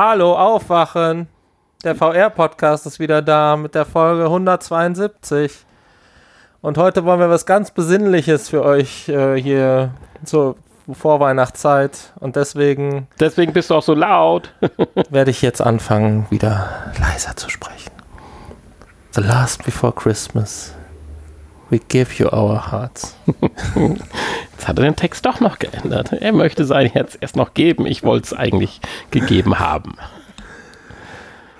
Hallo, aufwachen. Der VR-Podcast ist wieder da mit der Folge 172. Und heute wollen wir was ganz Besinnliches für euch äh, hier zur Vorweihnachtszeit. Und deswegen. Deswegen bist du auch so laut. werde ich jetzt anfangen, wieder leiser zu sprechen. The last before Christmas. We give you our hearts. Jetzt hat er den Text doch noch geändert. Er möchte sein Herz erst noch geben. Ich wollte es eigentlich gegeben haben.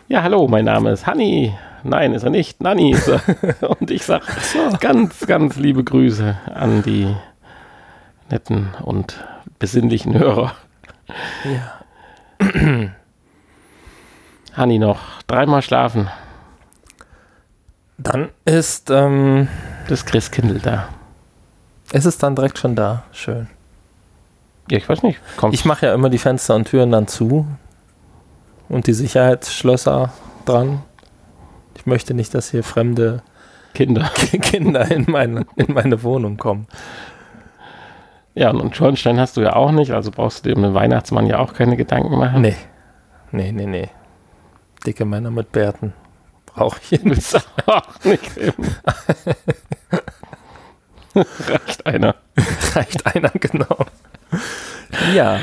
Ja, hallo, mein Name ist Hanni. Nein, ist er nicht. Nanni ist er. Und ich sage ganz, ganz liebe Grüße an die netten und besinnlichen Hörer. Ja. Hanni noch dreimal schlafen. Dann ist ähm, das Christkindl da. Ist es dann direkt schon da? Schön. Ja, ich weiß nicht. Kommt. Ich mache ja immer die Fenster und Türen dann zu und die Sicherheitsschlösser dran. Ich möchte nicht, dass hier fremde Kinder, Kinder in, meine, in meine Wohnung kommen. Ja, und Schornstein hast du ja auch nicht, also brauchst du dir um den Weihnachtsmann ja auch keine Gedanken machen. Nee. Nee, nee, nee. Dicke Männer mit Bärten brauche ich jetzt auch nicht. Reicht einer. Reicht einer, genau. Ja.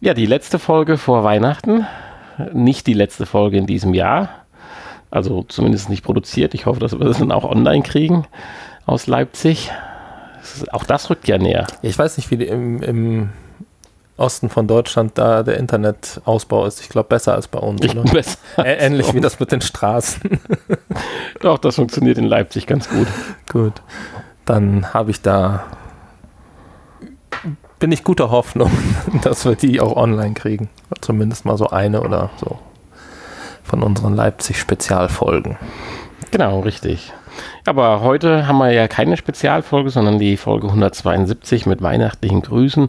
Ja, die letzte Folge vor Weihnachten. Nicht die letzte Folge in diesem Jahr. Also zumindest nicht produziert. Ich hoffe, dass wir das dann auch online kriegen aus Leipzig. auch das rückt ja näher. Ich weiß nicht, wie im, im Osten von Deutschland da der Internetausbau ist. Ich glaube, besser als bei uns. Oder? Besser Ähnlich wie das mit den Straßen. Doch, das funktioniert in Leipzig ganz gut. Gut. Dann habe ich da. Bin ich guter Hoffnung, dass wir die auch online kriegen. Zumindest mal so eine oder so von unseren Leipzig-Spezialfolgen. Genau, richtig. Aber heute haben wir ja keine Spezialfolge, sondern die Folge 172 mit weihnachtlichen Grüßen.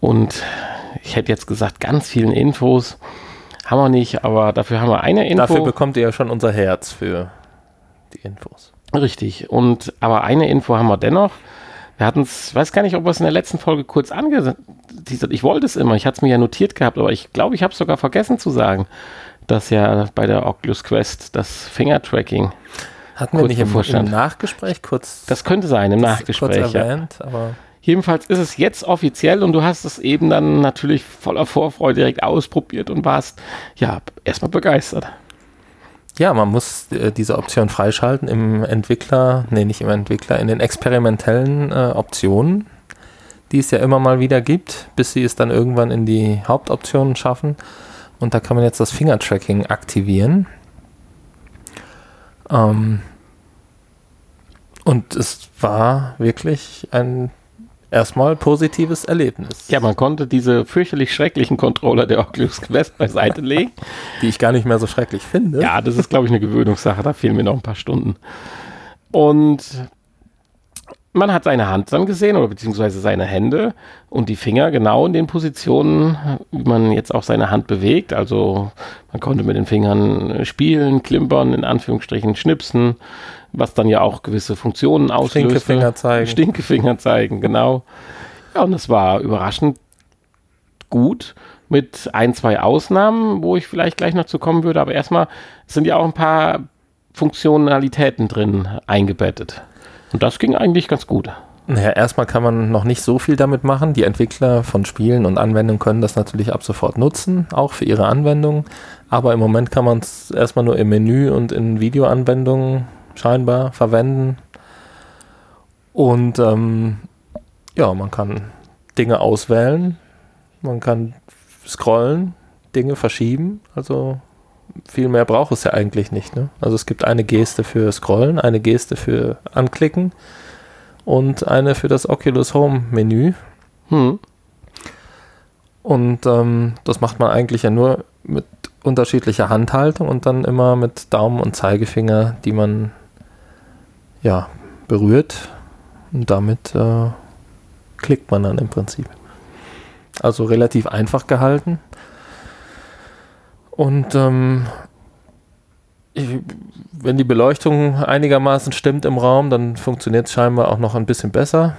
Und ich hätte jetzt gesagt, ganz vielen Infos haben wir nicht, aber dafür haben wir eine Info. Dafür bekommt ihr ja schon unser Herz für die Infos. Richtig. Und aber eine Info haben wir dennoch. Wir hatten es, weiß gar nicht, ob wir es in der letzten Folge kurz angeteasert. Ich wollte es immer, ich hatte es mir ja notiert gehabt, aber ich glaube, ich habe es sogar vergessen zu sagen, dass ja bei der Oculus Quest das Finger-Tracking hatten wir nicht im, im, Nachgespräch kurz. Das könnte sein im Nachgespräch. Kurz erwähnt, ja. aber Jedenfalls ist es jetzt offiziell und du hast es eben dann natürlich voller Vorfreude direkt ausprobiert und warst ja erstmal begeistert. Ja, man muss äh, diese Option freischalten im Entwickler, nee, nicht im Entwickler, in den experimentellen äh, Optionen, die es ja immer mal wieder gibt, bis sie es dann irgendwann in die Hauptoptionen schaffen. Und da kann man jetzt das Finger-Tracking aktivieren. Ähm, und es war wirklich ein erstmal positives Erlebnis. Ja, man konnte diese fürchterlich schrecklichen Controller der Oculus Quest beiseite legen. Die ich gar nicht mehr so schrecklich finde. Ja, das ist, glaube ich, eine Gewöhnungssache. Da fehlen mir noch ein paar Stunden. Und man hat seine Hand dann gesehen oder beziehungsweise seine Hände und die Finger genau in den Positionen, wie man jetzt auch seine Hand bewegt. Also man konnte mit den Fingern spielen, klimpern, in Anführungsstrichen schnipsen, was dann ja auch gewisse Funktionen auslöst. Stinkefinger zeigen. Stinkefinger zeigen, genau. Ja, und es war überraschend gut mit ein, zwei Ausnahmen, wo ich vielleicht gleich noch zu kommen würde. Aber erstmal sind ja auch ein paar Funktionalitäten drin eingebettet. Und das ging eigentlich ganz gut. Naja, erstmal kann man noch nicht so viel damit machen. Die Entwickler von Spielen und Anwendungen können das natürlich ab sofort nutzen, auch für ihre Anwendungen. Aber im Moment kann man es erstmal nur im Menü und in Videoanwendungen scheinbar verwenden. Und ähm, ja, man kann Dinge auswählen, man kann scrollen, Dinge verschieben. Also viel mehr braucht es ja eigentlich nicht. Ne? Also es gibt eine Geste für Scrollen, eine Geste für Anklicken und eine für das Oculus Home Menü. Hm. Und ähm, das macht man eigentlich ja nur mit unterschiedlicher Handhaltung und dann immer mit Daumen und Zeigefinger, die man ja, berührt und damit äh, klickt man dann im Prinzip. Also relativ einfach gehalten. Und ähm, ich, wenn die Beleuchtung einigermaßen stimmt im Raum, dann funktioniert es scheinbar auch noch ein bisschen besser.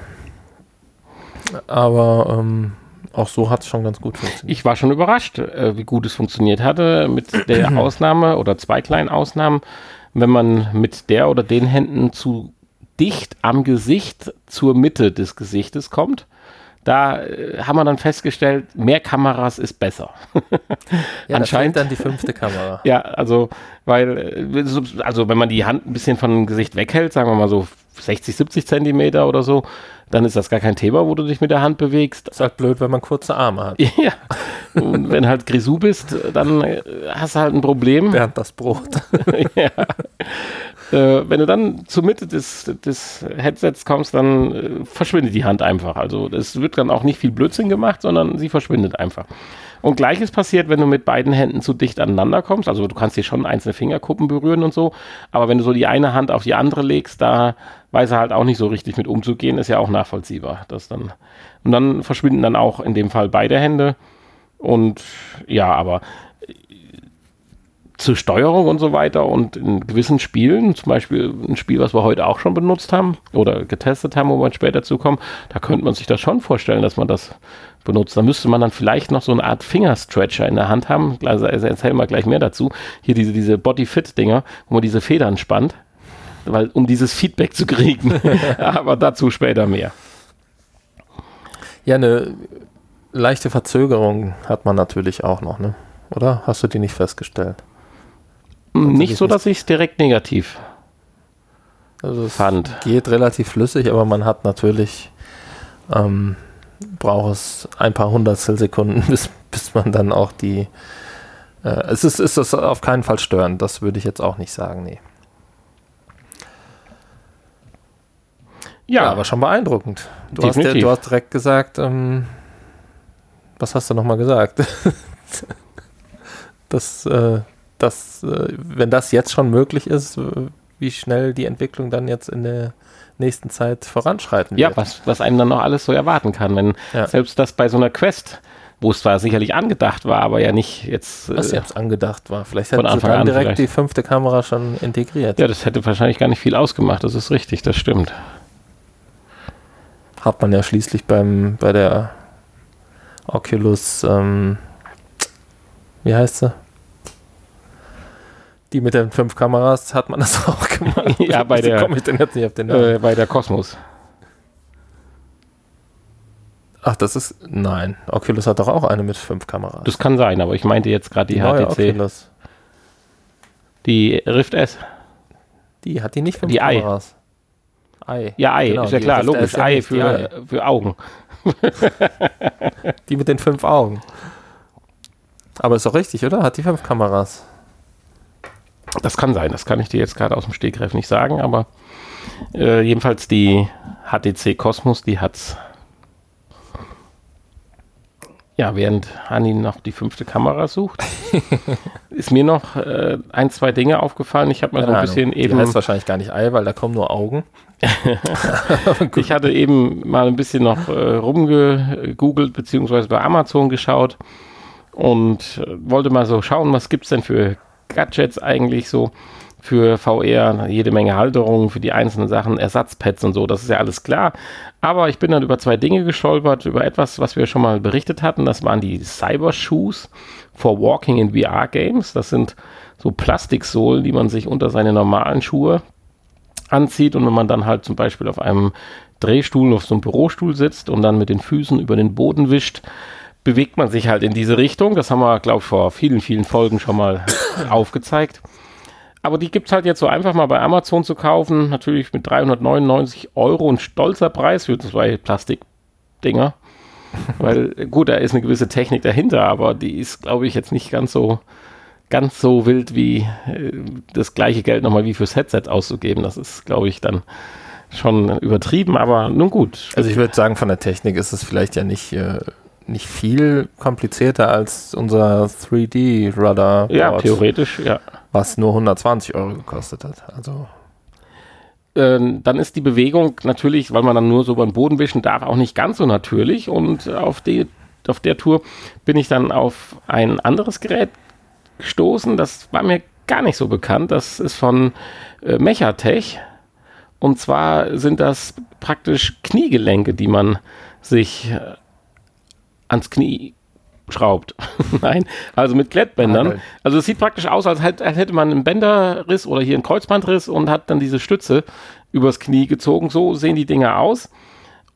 Aber ähm, auch so hat es schon ganz gut funktioniert. Ich war schon überrascht, äh, wie gut es funktioniert hatte, mit der Ausnahme oder zwei kleinen Ausnahmen, wenn man mit der oder den Händen zu dicht am Gesicht zur Mitte des Gesichtes kommt. Da äh, haben wir dann festgestellt, mehr Kameras ist besser. ja, Anscheinend dann die fünfte Kamera. ja, also, weil, äh, also wenn man die Hand ein bisschen von dem Gesicht weghält, sagen wir mal so 60, 70 Zentimeter oder so, dann ist das gar kein Thema, wo du dich mit der Hand bewegst. Das ist halt blöd, wenn man kurze Arme hat. ja. Und wenn halt Grisou bist, dann äh, hast du halt ein Problem. Während das Brot. ja. Äh, wenn du dann zur Mitte des, des Headsets kommst, dann äh, verschwindet die Hand einfach. Also es wird dann auch nicht viel Blödsinn gemacht, sondern sie verschwindet einfach. Und gleiches passiert, wenn du mit beiden Händen zu dicht aneinander kommst. Also du kannst hier schon einzelne Fingerkuppen berühren und so. Aber wenn du so die eine Hand auf die andere legst, da weiß er halt auch nicht so richtig mit umzugehen. Ist ja auch nachvollziehbar. Das dann, und dann verschwinden dann auch in dem Fall beide Hände. Und ja, aber zur Steuerung und so weiter und in gewissen Spielen, zum Beispiel ein Spiel, was wir heute auch schon benutzt haben oder getestet haben, wo wir später zukommen, da könnte man sich das schon vorstellen, dass man das benutzt. Da müsste man dann vielleicht noch so eine Art Fingerstretcher in der Hand haben. Also erzählen wir gleich mehr dazu. Hier diese, diese Body-Fit-Dinger, wo man diese Federn spannt, weil, um dieses Feedback zu kriegen. Aber dazu später mehr. Ja, eine leichte Verzögerung hat man natürlich auch noch, ne? Oder? Hast du die nicht festgestellt? Nicht so, dass ich es direkt negativ also es fand. Geht relativ flüssig, aber man hat natürlich, ähm, braucht es ein paar Hundertstel Sekunden, bis, bis man dann auch die. Äh, es ist, ist das auf keinen Fall störend, das würde ich jetzt auch nicht sagen, nee. Ja, ja aber schon beeindruckend. Du hast, ja, du hast direkt gesagt, ähm, was hast du nochmal gesagt? das, äh, dass, äh, wenn das jetzt schon möglich ist, äh, wie schnell die Entwicklung dann jetzt in der nächsten Zeit voranschreiten wird. Ja, was, was einem dann noch alles so erwarten kann. Wenn ja. selbst das bei so einer Quest, wo es zwar sicherlich angedacht war, aber ja nicht jetzt. Was äh, jetzt angedacht war. Vielleicht hätten sie dann direkt vielleicht. die fünfte Kamera schon integriert. Ja, das hätte wahrscheinlich gar nicht viel ausgemacht. Das ist richtig, das stimmt. Hat man ja schließlich beim, bei der Oculus, ähm, wie heißt sie? Die mit den fünf Kameras hat man das auch gemacht. ja, bei der, komme ich denn jetzt nicht auf den Namen? Äh, bei der Cosmos. Ach, das ist. Nein. Oculus hat doch auch eine mit fünf Kameras. Das kann sein, aber ich meinte jetzt gerade die, die HTC. Oculus. Die Rift S. Die hat die nicht fünf die Kameras. Ei. Ja, Ei, genau, ist ja klar, logisch. Ei für, für Augen. die mit den fünf Augen. Aber ist doch richtig, oder? Hat die fünf Kameras. Das kann sein, das kann ich dir jetzt gerade aus dem Stegreif nicht sagen, aber äh, jedenfalls die HTC Cosmos, die hat's. Ja, während Hani noch die fünfte Kamera sucht, ist mir noch äh, ein, zwei Dinge aufgefallen. Ich habe mal so ein bisschen eben. Die heißt wahrscheinlich gar nicht Ei, weil da kommen nur Augen. ich hatte eben mal ein bisschen noch äh, rumgegoogelt, beziehungsweise bei Amazon geschaut und äh, wollte mal so schauen, was gibt es denn für Gadgets eigentlich so für VR, jede Menge Halterungen für die einzelnen Sachen, Ersatzpads und so, das ist ja alles klar. Aber ich bin dann über zwei Dinge gestolpert, über etwas, was wir schon mal berichtet hatten. Das waren die Cyber Shoes for Walking in VR Games. Das sind so Plastiksohlen, die man sich unter seine normalen Schuhe anzieht. Und wenn man dann halt zum Beispiel auf einem Drehstuhl, auf so einem Bürostuhl sitzt und dann mit den Füßen über den Boden wischt, bewegt man sich halt in diese Richtung. Das haben wir, glaube ich, vor vielen, vielen Folgen schon mal aufgezeigt. Aber die gibt es halt jetzt so einfach mal bei Amazon zu kaufen. Natürlich mit 399 Euro ein stolzer Preis für zwei Plastikdinger. Weil, gut, da ist eine gewisse Technik dahinter, aber die ist, glaube ich, jetzt nicht ganz so, ganz so wild wie äh, das gleiche Geld nochmal wie fürs Headset auszugeben. Das ist, glaube ich, dann schon übertrieben, aber nun gut. Also ich würde sagen, von der Technik ist es vielleicht ja nicht äh, nicht viel komplizierter als unser 3D-Radar. Ja, theoretisch, ja. Was nur 120 Euro gekostet hat. Also. Ähm, dann ist die Bewegung natürlich, weil man dann nur so beim Boden wischen darf, auch nicht ganz so natürlich. Und auf, die, auf der Tour bin ich dann auf ein anderes Gerät gestoßen. Das war mir gar nicht so bekannt. Das ist von äh, Mechatech. Und zwar sind das praktisch Kniegelenke, die man sich äh, ans Knie schraubt. Nein, also mit Klettbändern. Also es sieht praktisch aus, als hätte man einen Bänderriss oder hier einen Kreuzbandriss und hat dann diese Stütze übers Knie gezogen. So sehen die Dinger aus.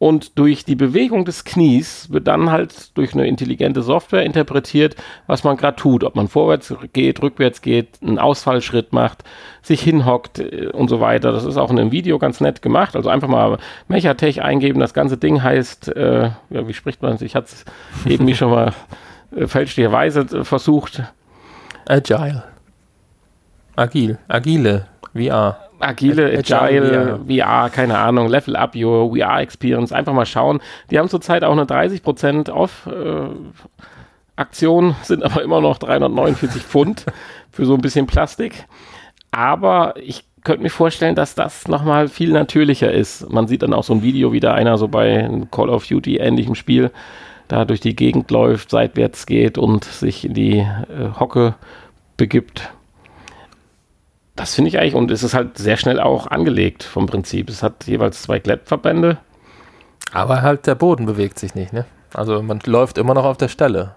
Und durch die Bewegung des Knies wird dann halt durch eine intelligente Software interpretiert, was man gerade tut. Ob man vorwärts geht, rückwärts geht, einen Ausfallschritt macht, sich hinhockt äh, und so weiter. Das ist auch in einem Video ganz nett gemacht. Also einfach mal Mechatech eingeben. Das ganze Ding heißt, äh, ja, wie spricht man es? Ich hatte es eben schon mal äh, fälschlicherweise äh, versucht. Agile. Agil. Agile. VR. Agile, Agile, VR. VR, keine Ahnung, Level Up Your VR Experience. Einfach mal schauen. Die haben zurzeit auch eine 30% Off äh, Aktion, sind aber immer noch 349 Pfund für so ein bisschen Plastik. Aber ich könnte mir vorstellen, dass das nochmal viel natürlicher ist. Man sieht dann auch so ein Video, wie da einer so bei Call of Duty ähnlichem Spiel da durch die Gegend läuft, seitwärts geht und sich in die äh, Hocke begibt. Das finde ich eigentlich, und es ist halt sehr schnell auch angelegt vom Prinzip. Es hat jeweils zwei Klettverbände. Aber halt der Boden bewegt sich nicht, ne? Also man läuft immer noch auf der Stelle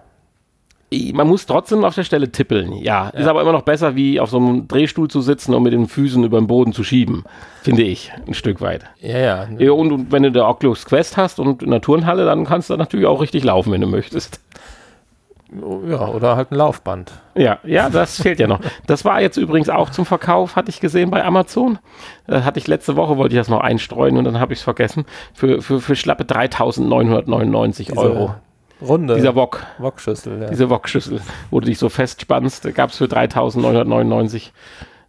man muss trotzdem auf der Stelle tippeln, ja. ja. Ist aber immer noch besser, wie auf so einem Drehstuhl zu sitzen und mit den Füßen über den Boden zu schieben, finde ich, ein Stück weit. Ja, ja. Und, und wenn du der Oculus Quest hast und in der Turnhalle, dann kannst du natürlich auch richtig laufen, wenn du möchtest. Ja, oder halt ein Laufband. Ja, ja, das fehlt ja noch. Das war jetzt übrigens auch zum Verkauf, hatte ich gesehen bei Amazon. Das hatte ich letzte Woche, wollte ich das noch einstreuen und dann habe ich es vergessen. Für, für, für schlappe 3.999 Euro. Runde. Dieser Wok. Wokschüssel, ja. Diese Wokschüssel, wo du dich so festspannst, gab es für 3.999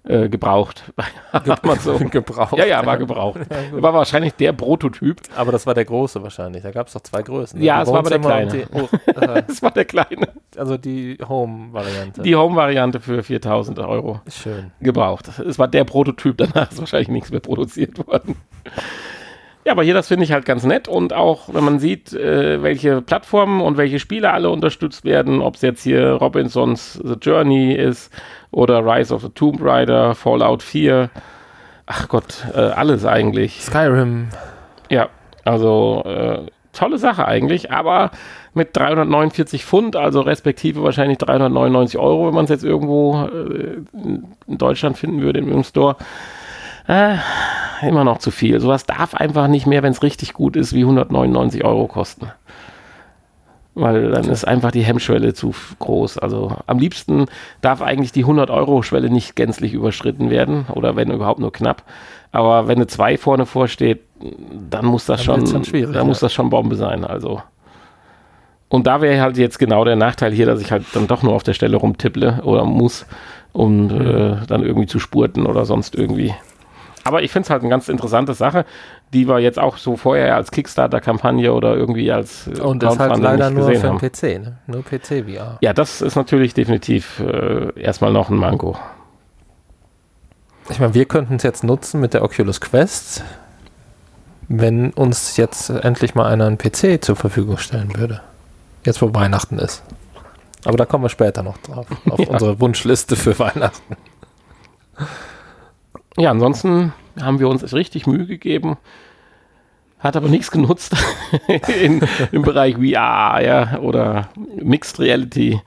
äh, gebraucht. so. gebraucht. Ja, ja, war gebraucht. Ja, war wahrscheinlich der Prototyp. Aber das war der große wahrscheinlich. Da gab es doch zwei Größen. Ne? Ja, es war aber der kleine. Oh, es war der kleine. Also die Home-Variante. Die Home-Variante für 4000 Euro. Schön. Gebraucht. Es war der Prototyp, danach ist wahrscheinlich nichts mehr produziert worden. Ja, aber hier, das finde ich halt ganz nett und auch, wenn man sieht, äh, welche Plattformen und welche Spiele alle unterstützt werden, ob es jetzt hier Robinsons The Journey ist oder Rise of the Tomb Raider, Fallout 4, ach Gott, äh, alles eigentlich. Skyrim. Ja, also äh, tolle Sache eigentlich, aber mit 349 Pfund, also respektive wahrscheinlich 399 Euro, wenn man es jetzt irgendwo äh, in Deutschland finden würde im Store äh, immer noch zu viel. Sowas darf einfach nicht mehr, wenn es richtig gut ist, wie 199 Euro kosten. Weil dann ist einfach die Hemmschwelle zu groß. Also am liebsten darf eigentlich die 100-Euro-Schwelle nicht gänzlich überschritten werden oder wenn überhaupt nur knapp. Aber wenn eine 2 vorne vorsteht, dann muss das dann schon, dann ja. muss das schon Bombe sein. Also. Und da wäre halt jetzt genau der Nachteil hier, dass ich halt dann doch nur auf der Stelle rumtipple oder muss, um mhm. äh, dann irgendwie zu spurten oder sonst irgendwie. Aber ich finde es halt eine ganz interessante Sache, die wir jetzt auch so vorher als Kickstarter-Kampagne oder irgendwie als äh, Und das halt leider nur für den PC, ne? Nur PC VR. Ja, das ist natürlich definitiv äh, erstmal noch ein Manko. Ich meine, wir könnten es jetzt nutzen mit der Oculus Quest, wenn uns jetzt endlich mal einer einen PC zur Verfügung stellen würde. Jetzt, wo Weihnachten ist. Aber da kommen wir später noch drauf, auf ja. unsere Wunschliste für Weihnachten. Ja, ansonsten haben wir uns richtig Mühe gegeben, hat aber nichts genutzt in, im Bereich VR ja, oder Mixed Reality.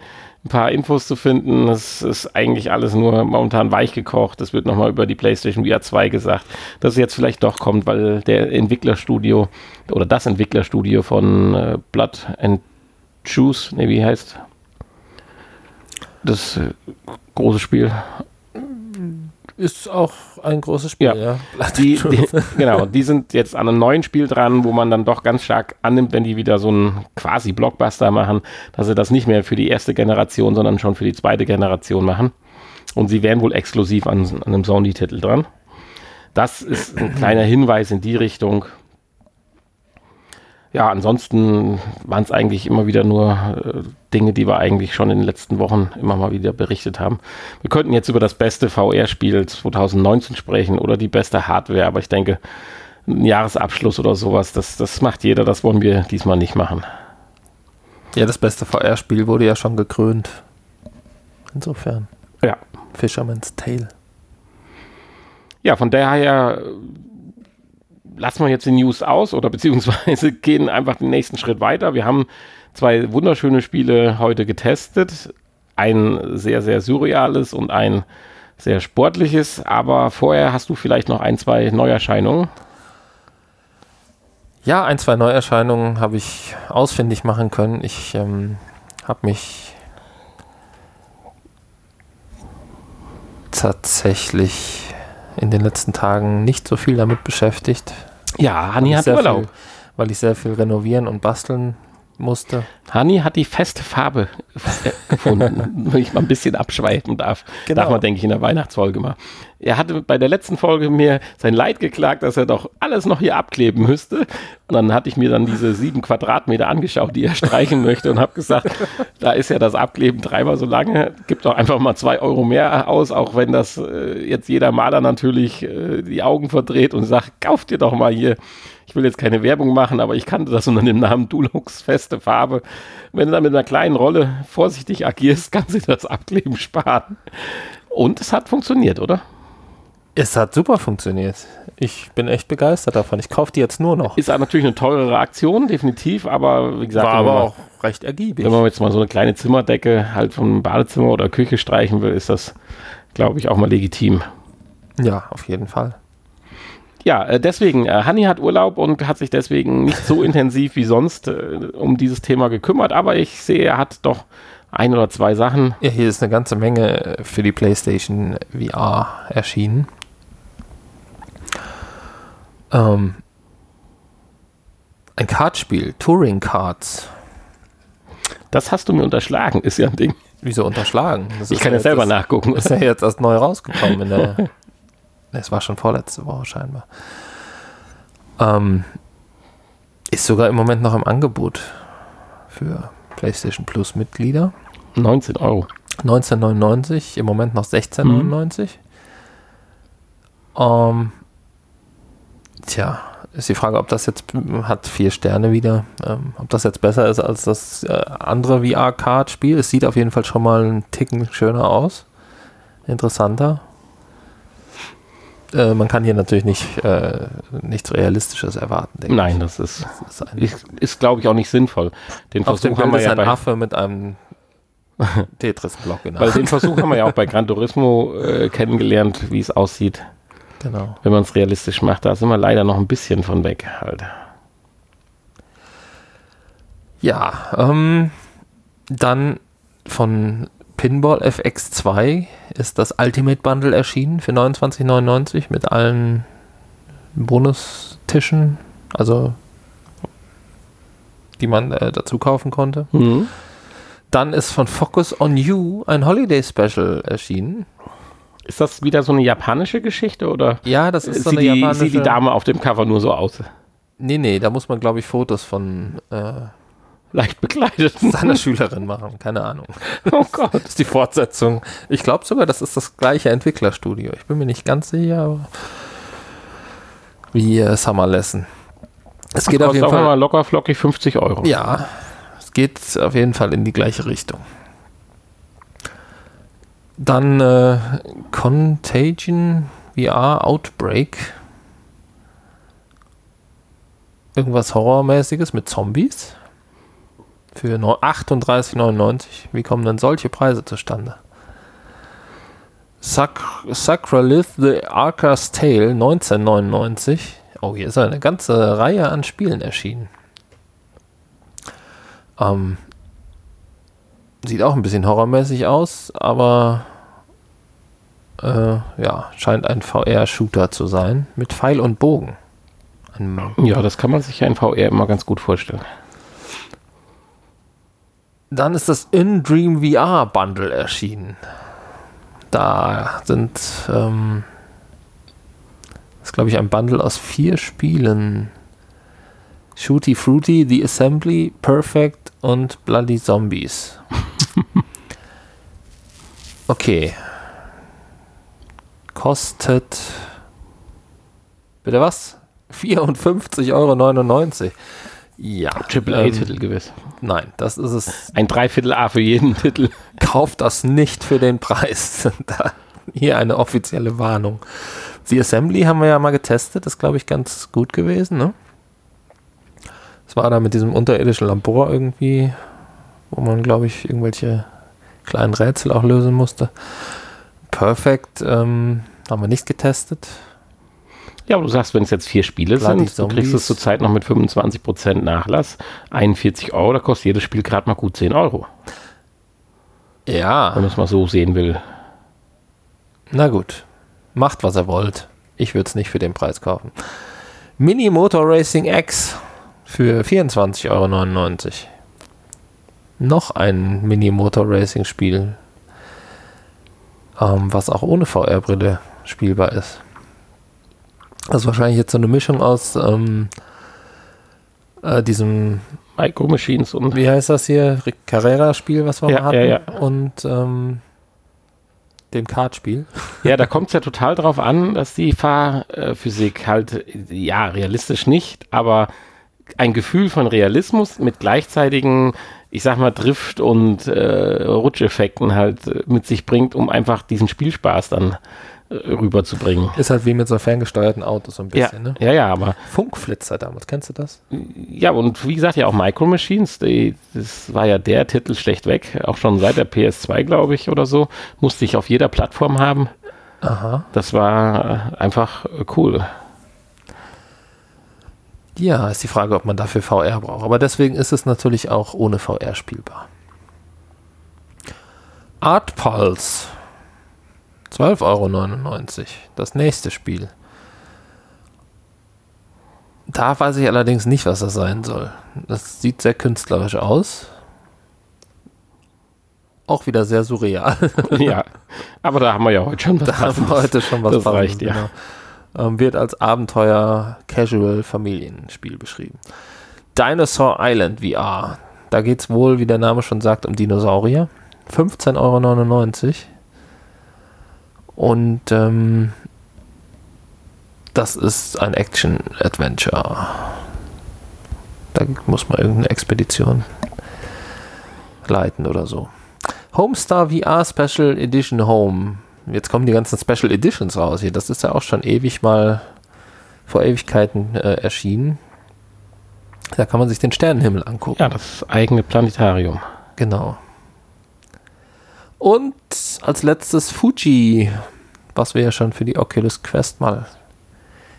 Ein paar Infos zu finden. Es ist eigentlich alles nur momentan weich gekocht. Es wird nochmal über die PlayStation VR 2 gesagt, dass es jetzt vielleicht doch kommt, weil der Entwicklerstudio oder das Entwicklerstudio von äh, Blood and Choose, ne, wie heißt das äh, große Spiel? Ist auch ein großes Spiel, ja. ja. Die, die, genau, die sind jetzt an einem neuen Spiel dran, wo man dann doch ganz stark annimmt, wenn die wieder so einen quasi Blockbuster machen, dass sie das nicht mehr für die erste Generation, sondern schon für die zweite Generation machen. Und sie wären wohl exklusiv an, an einem Sony-Titel dran. Das ist ein kleiner Hinweis in die Richtung ja, ansonsten waren es eigentlich immer wieder nur äh, Dinge, die wir eigentlich schon in den letzten Wochen immer mal wieder berichtet haben. Wir könnten jetzt über das beste VR-Spiel 2019 sprechen oder die beste Hardware, aber ich denke, ein Jahresabschluss oder sowas, das, das macht jeder, das wollen wir diesmal nicht machen. Ja, das beste VR-Spiel wurde ja schon gekrönt. Insofern. Ja. Fisherman's Tale. Ja, von daher lassen wir jetzt die News aus oder beziehungsweise gehen einfach den nächsten Schritt weiter. Wir haben zwei wunderschöne Spiele heute getestet. Ein sehr, sehr surreales und ein sehr sportliches. Aber vorher hast du vielleicht noch ein, zwei Neuerscheinungen. Ja, ein, zwei Neuerscheinungen habe ich ausfindig machen können. Ich ähm, habe mich tatsächlich in den letzten Tagen nicht so viel damit beschäftigt. Ja, Hanni hat Urlaub. Viel, weil ich sehr viel renovieren und basteln musste. Hani hat die feste Farbe gefunden, wenn ich mal ein bisschen abschweifen darf. Genau. Darf man, denke ich, in der Weihnachtsfolge mal. Er hatte bei der letzten Folge mir sein Leid geklagt, dass er doch alles noch hier abkleben müsste. Und dann hatte ich mir dann diese sieben Quadratmeter angeschaut, die er streichen möchte und habe gesagt, da ist ja das Abkleben dreimal so lange, gib doch einfach mal zwei Euro mehr aus, auch wenn das äh, jetzt jeder Maler natürlich äh, die Augen verdreht und sagt, kauf dir doch mal hier ich will jetzt keine Werbung machen, aber ich kannte das unter dem Namen Dulux feste Farbe. Wenn du da mit einer kleinen Rolle vorsichtig agierst, kannst du das Abkleben sparen. Und es hat funktioniert, oder? Es hat super funktioniert. Ich bin echt begeistert davon. Ich kaufe die jetzt nur noch. Ist natürlich eine teurere Aktion, definitiv, aber wie gesagt, war aber auch recht ergiebig. Wenn man jetzt mal so eine kleine Zimmerdecke halt vom Badezimmer oder Küche streichen will, ist das, glaube ich, auch mal legitim. Ja, auf jeden Fall. Ja, äh, deswegen, äh, Hanni hat Urlaub und hat sich deswegen nicht so intensiv wie sonst äh, um dieses Thema gekümmert, aber ich sehe, er hat doch ein oder zwei Sachen. Ja, hier ist eine ganze Menge für die PlayStation VR erschienen. Ähm, ein Kartspiel, Touring Cards. Das hast du mir unterschlagen, ist ja ein Ding. Wieso unterschlagen? ich kann ja selber nachgucken. Ist ja jetzt erst neu rausgekommen in der Es war schon vorletzte Woche scheinbar. Ähm, ist sogar im Moment noch im Angebot für PlayStation Plus Mitglieder. 19 Euro. 19,99, im Moment noch 16,99. Mhm. Ähm, tja, ist die Frage, ob das jetzt hat vier Sterne wieder, ähm, ob das jetzt besser ist als das äh, andere VR-Card-Spiel. Es sieht auf jeden Fall schon mal einen Ticken schöner aus, interessanter äh, man kann hier natürlich nicht, äh, nichts Realistisches erwarten. Nein, das ist, das ist, ist, ist glaube ich, auch nicht sinnvoll. Den Auf Versuch dem haben wir ja ein Affe mit einem Tetris-Block. Genau. Weil den Versuch haben wir ja auch bei Gran Turismo äh, kennengelernt, wie es aussieht. Genau. Wenn man es realistisch macht, da sind wir leider noch ein bisschen von weg halt. Ja, ähm, dann von Pinball FX2 ist das Ultimate Bundle erschienen für 29,99 mit allen Bonustischen, also die man äh, dazu kaufen konnte. Mhm. Dann ist von Focus on You ein Holiday Special erschienen. Ist das wieder so eine japanische Geschichte oder? Ja, das ist so eine die, japanische. Sieht die Dame auf dem Cover nur so aus? Nee, nee, da muss man glaube ich Fotos von äh, leicht bekleidet seiner Schülerin machen. Keine Ahnung. Oh Gott. Das ist die Fortsetzung. Ich glaube sogar, das ist das gleiche Entwicklerstudio. Ich bin mir nicht ganz sicher, aber wie äh, Summer Lesson. Es geht auf jeden Fall mal locker flockig 50 Euro. Ja, es geht auf jeden Fall in die gleiche Richtung. Dann äh, Contagion VR Outbreak. Irgendwas Horrormäßiges mit Zombies. Für 38,99. Wie kommen denn solche Preise zustande? Sac Sacralith The Arca's Tale 1999. Oh, hier ist eine ganze Reihe an Spielen erschienen. Ähm, sieht auch ein bisschen horrormäßig aus, aber äh, ja, scheint ein VR-Shooter zu sein mit Pfeil und Bogen. ja, das kann man sich ja in VR immer ganz gut vorstellen. Dann ist das In-Dream VR Bundle erschienen. Da sind, ähm, das ist glaube ich ein Bundle aus vier Spielen. Shooty Fruity, The Assembly, Perfect und Bloody Zombies. okay. Kostet. Bitte was? 54,99 Euro. Ja. Triple A-Titel ähm, gewiss. Nein, das ist es. Ein Dreiviertel A für jeden Titel. Kauft das nicht für den Preis. hier eine offizielle Warnung. The Assembly haben wir ja mal getestet, das ist, glaube ich, ganz gut gewesen, ne? Das war da mit diesem unterirdischen Labor irgendwie, wo man, glaube ich, irgendwelche kleinen Rätsel auch lösen musste. Perfect ähm, haben wir nicht getestet. Ja, aber du sagst, wenn es jetzt vier Spiele Bloody sind, du kriegst es Zombies. zurzeit noch mit 25% Nachlass, 41 Euro, da kostet jedes Spiel gerade mal gut 10 Euro, wenn Ja, man es mal so sehen will. na gut. Macht, was ihr wollt. Ich würde es nicht für den Preis kaufen. Mini Motor Racing X für 24,99 Euro. Noch ein Mini Motor Racing Spiel, ähm, was auch ohne VR-Brille spielbar ist. Das ist wahrscheinlich jetzt so eine Mischung aus ähm, äh, diesem, Micro Machines und wie heißt das hier, Carrera-Spiel, was wir Ja, mal hatten, ja, ja. und ähm, dem Kartspiel. Ja, da kommt es ja total drauf an, dass die Fahrphysik halt, ja, realistisch nicht, aber ein Gefühl von Realismus mit gleichzeitigen, ich sag mal, Drift- und äh, Rutscheffekten halt äh, mit sich bringt, um einfach diesen Spielspaß dann rüberzubringen. Ist halt wie mit so ferngesteuerten Autos so ein Ja, bisschen, ne? ja, ja, aber Funkflitzer damals, kennst du das? ja, und wie gesagt, ja auch Micro Machines, die, das war ja der Titel schlecht weg, auch schon seit der PS2, glaube ich, oder so, musste ich auf jeder Plattform haben. Aha. Das war äh, einfach äh, cool. Ja, ist die Frage, ob man dafür VR braucht. Aber deswegen ist es natürlich auch ohne VR spielbar. Art Pulse. 12,99 Euro. Das nächste Spiel. Da weiß ich allerdings nicht, was das sein soll. Das sieht sehr künstlerisch aus. Auch wieder sehr surreal. ja, aber da haben wir ja heute schon was Da haben wir Passendes. heute schon was Das Passendes, reicht, ja. genau. Ähm, wird als Abenteuer Casual Familienspiel beschrieben. Dinosaur Island VR. Da geht es wohl, wie der Name schon sagt, um Dinosaurier. 15,99 Euro. Und ähm, das ist ein Action-Adventure. Da muss man irgendeine Expedition leiten oder so. Homestar VR Special Edition Home. Jetzt kommen die ganzen Special Editions raus hier. Das ist ja auch schon ewig mal vor Ewigkeiten äh, erschienen. Da kann man sich den Sternenhimmel angucken. Ja, das eigene Planetarium. Genau. Und als letztes Fuji, was wir ja schon für die Oculus Quest mal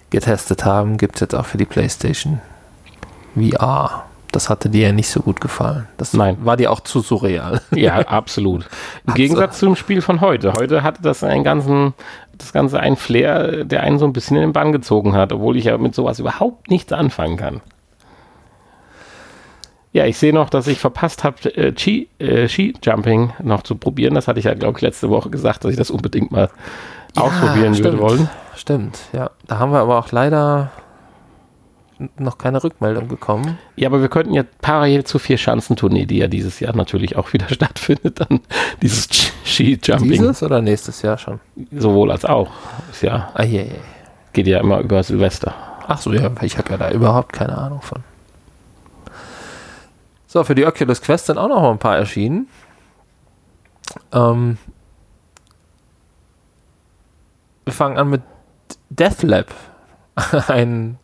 getestet haben, gibt es jetzt auch für die PlayStation VR. Das hatte dir ja nicht so gut gefallen. Das Nein. war dir auch zu surreal. Ja, absolut. Im Also- Gegensatz zum Spiel von heute. Heute hatte das einen ganzen, das Ganze einen Flair, der einen so ein bisschen in den Bann gezogen hat, obwohl ich ja mit sowas überhaupt nichts anfangen kann. Ja, ich sehe noch, dass ich verpasst habe, äh, Ski, äh, Ski-Jumping noch zu probieren. Das hatte ich ja, glaube ich, letzte Woche gesagt, dass ich das unbedingt mal ausprobieren würde wollen. Stimmt, ja. Da haben wir aber auch leider noch keine Rückmeldung bekommen. Ja, aber wir könnten ja parallel zur Vier-Schanzentournee, die ja dieses Jahr natürlich auch wieder stattfindet, dann dieses Sk- Ski-Jumping Dieses oder nächstes Jahr schon? sowohl als auch. Ist ja, Ah, je, je. geht ja immer über Silvester. Ach so, ja, ich habe ja da überhaupt keine Ahnung von. So, für die Oculus Quest sind auch noch mal ein paar erschienen. Ähm, wir fangen an mit Deathlab. ein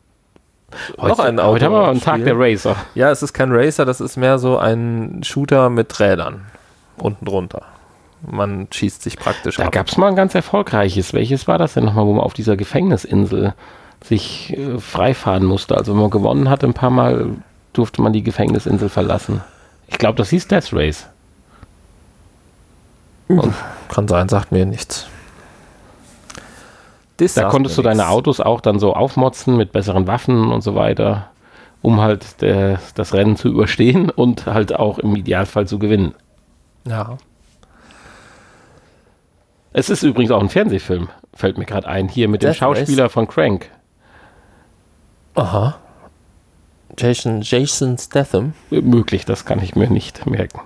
noch ein Heute haben wir einen Tag der Racer. Ja, es ist kein Racer, das ist mehr so ein Shooter mit Rädern unten drunter. Man schießt sich praktisch Da ab. gab es mal ein ganz erfolgreiches. Welches war das denn nochmal, wo man auf dieser Gefängnisinsel sich äh, freifahren musste? Also wenn man gewonnen hatte, ein paar Mal durfte man die Gefängnisinsel verlassen. Ich glaube, das hieß Death Race. Kann sein, sagt mir nichts. Das Da konntest du deine. Autos auch dann so aufmotzen mit besseren Waffen und so weiter, um halt der, das Rennen zu überstehen und halt auch im Idealfall zu gewinnen. Ja. Es ist übrigens auch ein Fernsehfilm, fällt mir gerade ein, hier mit dem Death Schauspieler von Crank. Aha. Jason, Jason Statham. Möglich, das kann ich mir nicht merken.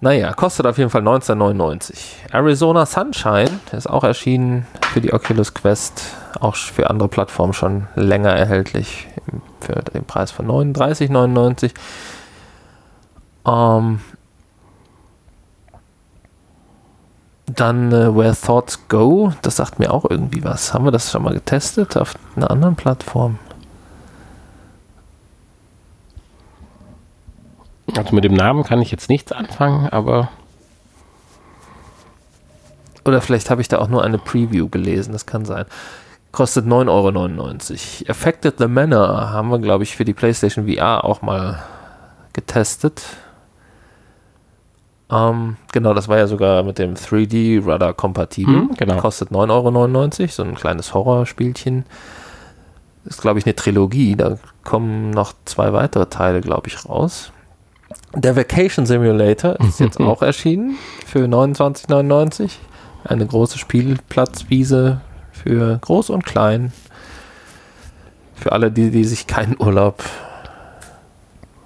Naja, kostet auf jeden Fall 19,99. Arizona Sunshine ist auch erschienen für die Oculus Quest, auch für andere Plattformen schon länger erhältlich, für den Preis von 39,99. Ähm, Dann äh, Where Thoughts Go, das sagt mir auch irgendwie was. Haben wir das schon mal getestet auf einer anderen Plattform? Also mit dem Namen kann ich jetzt nichts anfangen, aber. Oder vielleicht habe ich da auch nur eine Preview gelesen, das kann sein. Kostet 9,99 Euro. Affected the Manor haben wir, glaube ich, für die PlayStation VR auch mal getestet. Ähm, genau, das war ja sogar mit dem 3D Rudder kompatibel. Mhm, genau. Kostet 9,99 Euro, so ein kleines Horrorspielchen. Ist, glaube ich, eine Trilogie. Da kommen noch zwei weitere Teile, glaube ich, raus. Der Vacation Simulator ist jetzt auch erschienen für 29,99. Eine große Spielplatzwiese für groß und klein. Für alle, die, die sich keinen Urlaub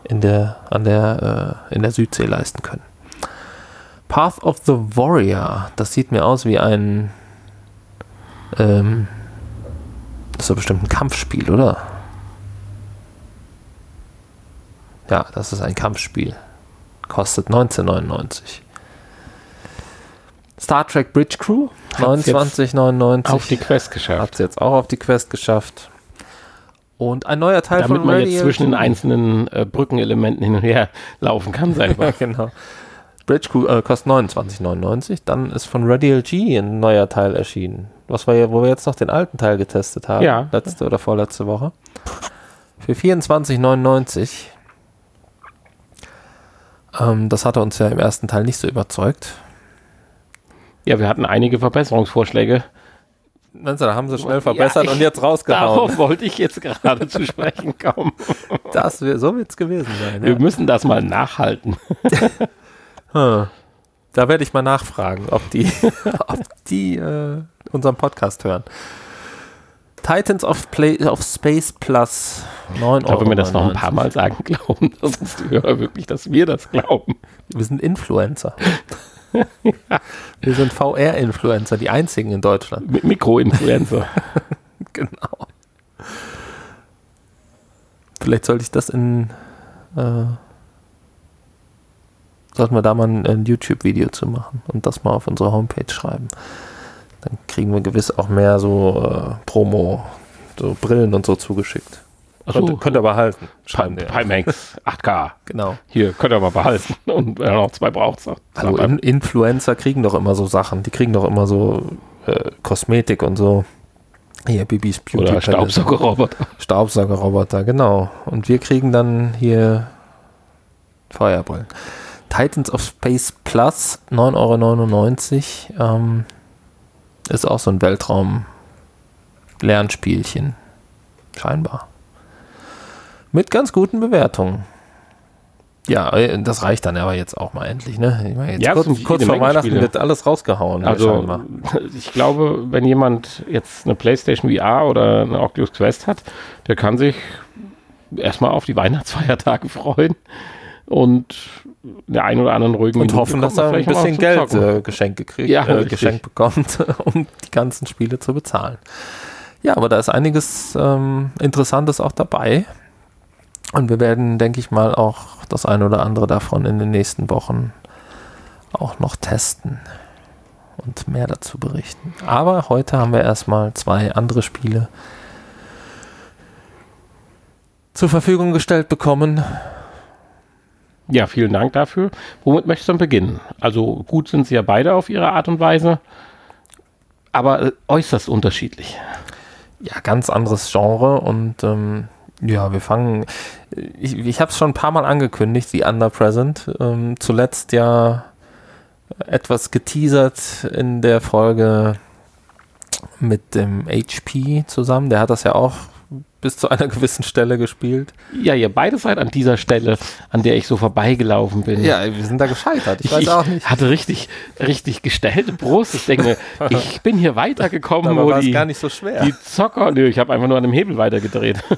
in der, an der, äh, in der Südsee leisten können. Path of the Warrior, das sieht mir aus wie ein, ähm, das ist doch bestimmt ein Kampfspiel, oder? Ja, das ist ein Kampfspiel. Kostet 19,99. Star Trek Bridge Crew, Hat's jetzt 29,99. Auf die Quest geschafft. Hat es jetzt auch auf die Quest geschafft. Und ein neuer Teil Damit von man Radial jetzt zwischen den G. einzelnen äh, Brückenelementen hin und her laufen kann, Ja, selber. genau. Bridge Crew äh, kostet 29,99. Dann ist von Radial G ein neuer Teil erschienen. Was wir, ja- wo wir jetzt noch den alten Teil getestet haben. Ja. Letzte oder vorletzte Woche. Für 24,99. Ähm, das hatte uns ja im ersten Teil nicht so überzeugt. ja, wir hatten einige Verbesserungsvorschläge. Also, da haben sie schnell verbessert Ja, ich- und jetzt rausgehauen. Darauf wollte ich jetzt gerade zu sprechen kommen. Das wär, so wird es gewesen sein. Wir Ja. müssen das mal nachhalten. Hm. Da werde ich mal nachfragen, ob die, ob die äh, unseren Podcast hören. Titans of, Play, of Space Plus 9 Ich glaube, wenn wir das noch ein paar 99. Mal sagen, glauben das uns die Hörer wirklich, dass wir das glauben. Wir sind Influencer. Wir sind VR-Influencer, die einzigen in Deutschland. Mikroinfluencer. Genau. Vielleicht sollte ich das in. Äh, sollten wir da mal ein, ein YouTube-Video zu machen und das mal auf unsere Homepage schreiben. Dann kriegen wir gewiss auch mehr so äh, Promo, so Brillen und so zugeschickt. Könnt, könnt ihr behalten. Schreiben wir. Pimax 8K. Genau. Hier, könnt ihr mal behalten. Und wenn ihr noch zwei braucht. Hallo, In Influencer kriegen doch immer so Sachen. Die kriegen doch immer so äh, Kosmetik und so. Hier, Bibis Beauty Oder. Staubsaugerroboter. Staubsaugerroboter, genau. Und wir kriegen dann hier Feuerbrillen. Titans of Space Plus, 9,99 Euro. Ähm, ist auch so ein Weltraum-Lernspielchen. Scheinbar. Mit ganz guten Bewertungen. Ja, äh, das reicht dann aber jetzt auch mal endlich, ne? Ich meine, jetzt Ja, kurz, kurz vor Weihnachten Spiele. wird alles rausgehauen. hier Also, ich glaube, wenn jemand jetzt eine PlayStation VR oder eine Oculus Quest hat, der kann sich erstmal auf die Weihnachtsfeiertage freuen und der ein oder anderen ruhigen Und Minute hoffen, dass er ein bisschen Geld äh, geschenkt, gekriegt, Ja, äh, geschenkt bekommt, um die ganzen Spiele zu bezahlen. Ja, aber da ist einiges ähm, Interessantes auch dabei. Und wir werden, denke ich mal, auch das eine oder andere davon in den nächsten Wochen auch noch testen und mehr dazu berichten. Aber heute haben wir erstmal zwei andere Spiele zur Verfügung gestellt bekommen. Ja, vielen Dank dafür. Womit möchtest du dann beginnen? Also gut sind sie ja beide auf ihre Art und Weise, aber äh, äußerst unterschiedlich. ja, ganz anderes Genre und ähm, ja, wir fangen. Ich, ich habe es schon ein paar Mal angekündigt, die Underpresent. Ähm, zuletzt ja etwas geteasert in der Folge mit dem HP zusammen. Der hat das ja auch bis zu einer gewissen Stelle gespielt. Ja, ihr beide seid an dieser Stelle, an der ich so vorbeigelaufen bin. Ja, wir sind da gescheitert. Ich weiß auch nicht. hatte richtig, richtig gestellte Brust. Ich denke, ich bin hier weitergekommen, Aber war es gar nicht so schwer. die Zocker, nö, ich habe einfach nur an dem Hebel weitergedreht.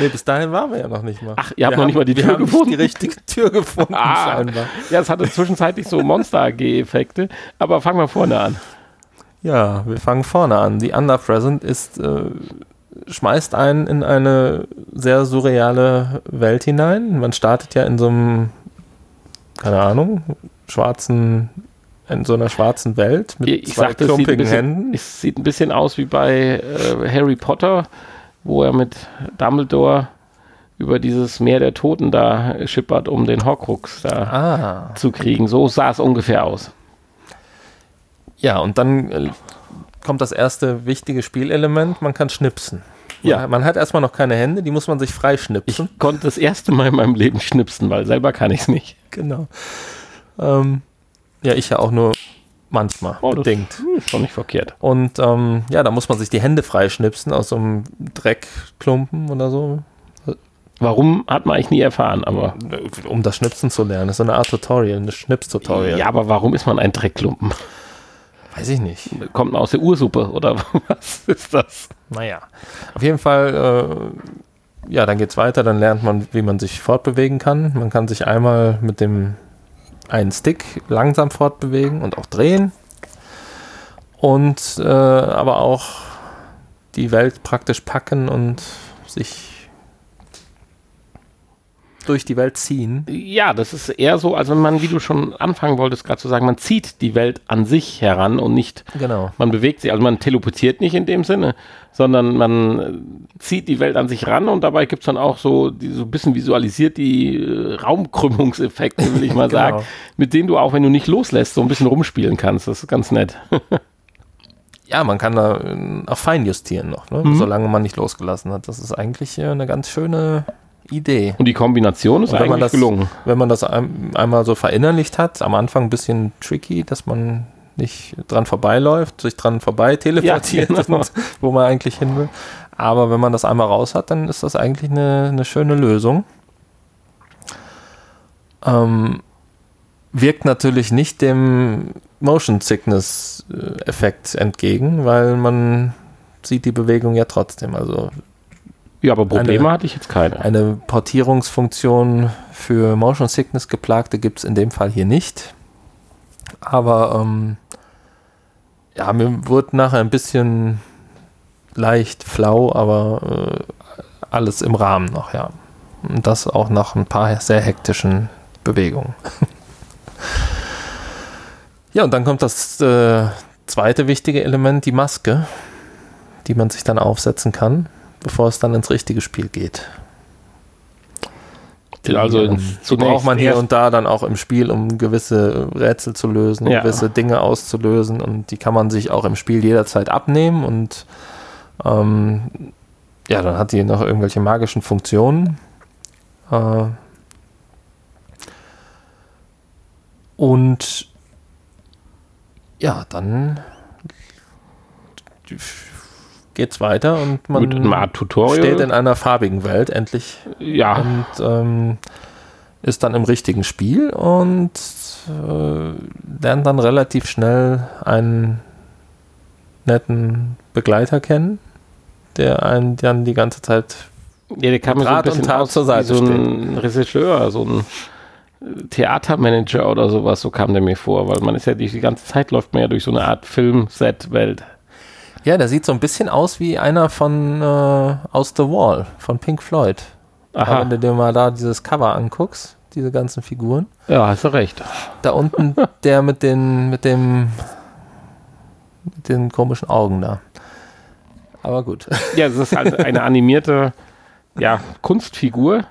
nee, bis dahin waren wir ja noch nicht mal. Ach, ihr habt Wir noch haben- nicht mal die Tür haben nicht gefunden? die richtige Tür gefunden, Ah. scheinbar. Ja, es hatte zwischenzeitlich so Monster AG-Effekte, aber fangen wir vorne an. Ja, wir fangen vorne an. Die Underpresent ist, äh, schmeißt einen in eine sehr surreale Welt hinein. Man startet ja in so einem, keine Ahnung, schwarzen in so einer schwarzen Welt mit ich zwei sagte, klumpigen bisschen, Händen. Es sieht ein bisschen aus wie bei äh, Harry Potter, wo er mit Dumbledore über dieses Meer der Toten da schippert, um den Horcrux da ah. zu kriegen. So sah es ungefähr aus. Ja, und dann äh, kommt das erste wichtige Spielelement, man kann schnipsen. Ja. Man hat erstmal noch keine Hände, die muss man sich freischnipsen. Ich konnte das erste Mal in meinem Leben schnipsen, weil selber kann ich es nicht. Genau. Ähm, ja, ich ja auch nur manchmal oh, bedingt. ist doch nicht verkehrt. Und ähm, ja, da muss man sich die Hände freischnipsen aus so einem Dreckklumpen oder so. Warum hat man eigentlich nie erfahren, aber. Um das Schnipsen zu lernen. Das ist so eine Art Tutorial, ein Schnips-Tutorial. Ja, aber warum ist man ein Dreckklumpen? Weiß ich nicht. Kommt man aus der Ursuppe oder was ist das? Naja, auf jeden Fall, äh, ja, dann geht's weiter. Dann lernt man, wie man sich fortbewegen kann. Man kann sich einmal mit dem einen Stick langsam fortbewegen und auch drehen. Und äh, aber auch die Welt praktisch packen und sich durch die Welt ziehen. Ja, das ist eher so, als wenn man, wie du schon anfangen wolltest, gerade zu sagen, man zieht die Welt an sich heran und nicht, genau. man bewegt sie, also man teleportiert nicht in dem Sinne, sondern man zieht die Welt an sich ran und dabei gibt es dann auch so, die, so ein bisschen visualisiert die äh, Raumkrümmungseffekte, will ich mal genau. sagen, mit denen du auch, wenn du nicht loslässt, so ein bisschen rumspielen kannst. Das ist ganz nett. ja, man kann da äh, auch fein justieren noch, ne? mhm. solange man nicht losgelassen hat. Das ist eigentlich äh, eine ganz schöne Idee. Und die Kombination ist eigentlich das, gelungen. Wenn man das ein, einmal so verinnerlicht hat, am Anfang ein bisschen tricky, dass man nicht dran vorbeiläuft, sich dran vorbei teleportiert, ja, genau. wo man eigentlich hin will. Aber wenn man das einmal raus hat, dann ist das eigentlich eine, eine schöne Lösung. Ähm, wirkt natürlich nicht dem Motion Sickness äh, Effekt entgegen, weil man sieht die Bewegung ja trotzdem. Also ja, aber Probleme eine, hatte ich jetzt keine. Eine Portierungsfunktion für Motion Sickness geplagte gibt es in dem Fall hier nicht. Aber ähm, ja, mir wird nachher ein bisschen leicht flau, aber äh, alles im Rahmen noch, ja. Und das auch nach ein paar sehr hektischen Bewegungen. ja, und dann kommt das äh, zweite wichtige Element, die Maske, die man sich dann aufsetzen kann bevor es dann ins richtige Spiel geht. Die, also ähm, die braucht man hier und da dann auch im Spiel, um gewisse Rätsel zu lösen, ja. gewisse Dinge auszulösen und die kann man sich auch im Spiel jederzeit abnehmen und ähm, ja, dann hat die noch irgendwelche magischen Funktionen. Äh, und ja, dann geht's weiter und man steht in einer farbigen Welt endlich. Ja. Und ähm, ist dann im richtigen Spiel und äh, lernt dann relativ schnell einen netten Begleiter kennen, der einen dann die ganze Zeit ja, der kam so ein bisschen aus, zur Seite so ein Regisseur, so ein Theatermanager oder sowas, so kam der mir vor, weil man ist ja die, die ganze Zeit läuft man ja durch so eine Art Film-Set-Welt. Ja, der sieht so ein bisschen aus wie einer von äh, Aus The Wall, von Pink Floyd. Aha. wenn du dir mal da dieses Cover anguckst, diese ganzen Figuren. Ja, hast du recht. Da unten der mit den, mit dem, mit den komischen Augen da. Aber gut. Ja, das ist halt eine animierte ja, Kunstfigur,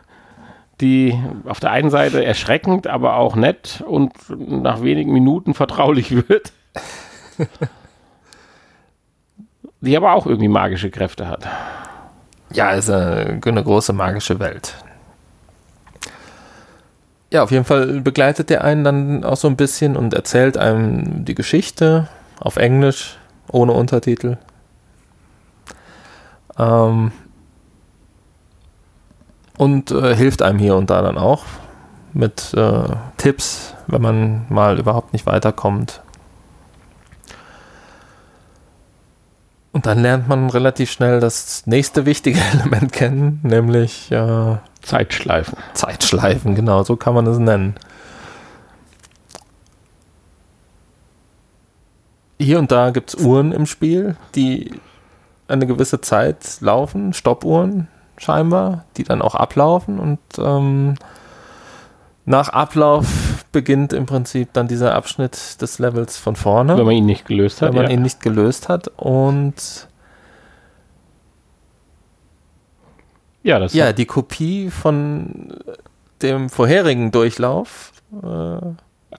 die auf der einen Seite erschreckend, aber auch nett und nach wenigen Minuten vertraulich wird die aber auch irgendwie magische Kräfte hat. Ja, ist eine, eine große magische Welt. Ja, auf jeden Fall begleitet der einen dann auch so ein bisschen und erzählt einem die Geschichte auf Englisch, ohne Untertitel. Ähm, und äh, hilft einem hier und da dann auch mit äh, Tipps, wenn man mal überhaupt nicht weiterkommt. Und dann lernt man relativ schnell das nächste wichtige Element kennen, nämlich äh, Zeitschleifen. Zeitschleifen, genau, so kann man es nennen. Hier und da gibt es Uhren im Spiel, die eine gewisse Zeit laufen, Stoppuhren scheinbar, die dann auch ablaufen und ähm, nach Ablauf beginnt im Prinzip dann dieser Abschnitt des Levels von vorne. Wenn man ihn nicht gelöst hat. Wenn man ja. ihn nicht gelöst hat. Und ja, das ja die Kopie von dem vorherigen Durchlauf. Äh,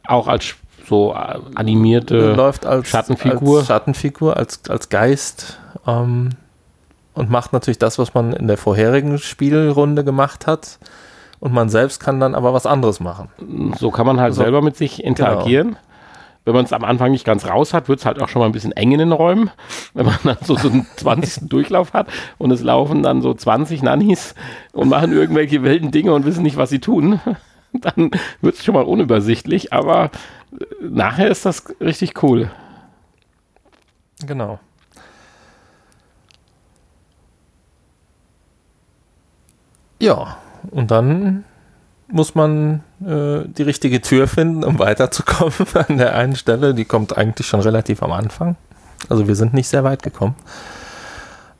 auch als so animierte läuft als Schattenfigur. Als Schattenfigur, als, als Geist. Ähm, und macht natürlich das, was man in der vorherigen Spielrunde gemacht hat und man selbst kann dann aber was anderes machen. So kann man halt also, selber mit sich interagieren. Genau. Wenn man es am Anfang nicht ganz raus hat, wird es halt auch schon mal ein bisschen eng in den Räumen. Wenn man dann so, so einen 20. Durchlauf hat und es laufen dann so 20 Nannies und machen irgendwelche wilden Dinge und wissen nicht, was sie tun, dann wird es schon mal unübersichtlich. Aber äh, nachher ist das richtig cool. Genau. Ja, und dann muss man äh, die richtige Tür finden, um weiterzukommen an der einen Stelle. Die kommt eigentlich schon relativ am Anfang. Also wir sind nicht sehr weit gekommen.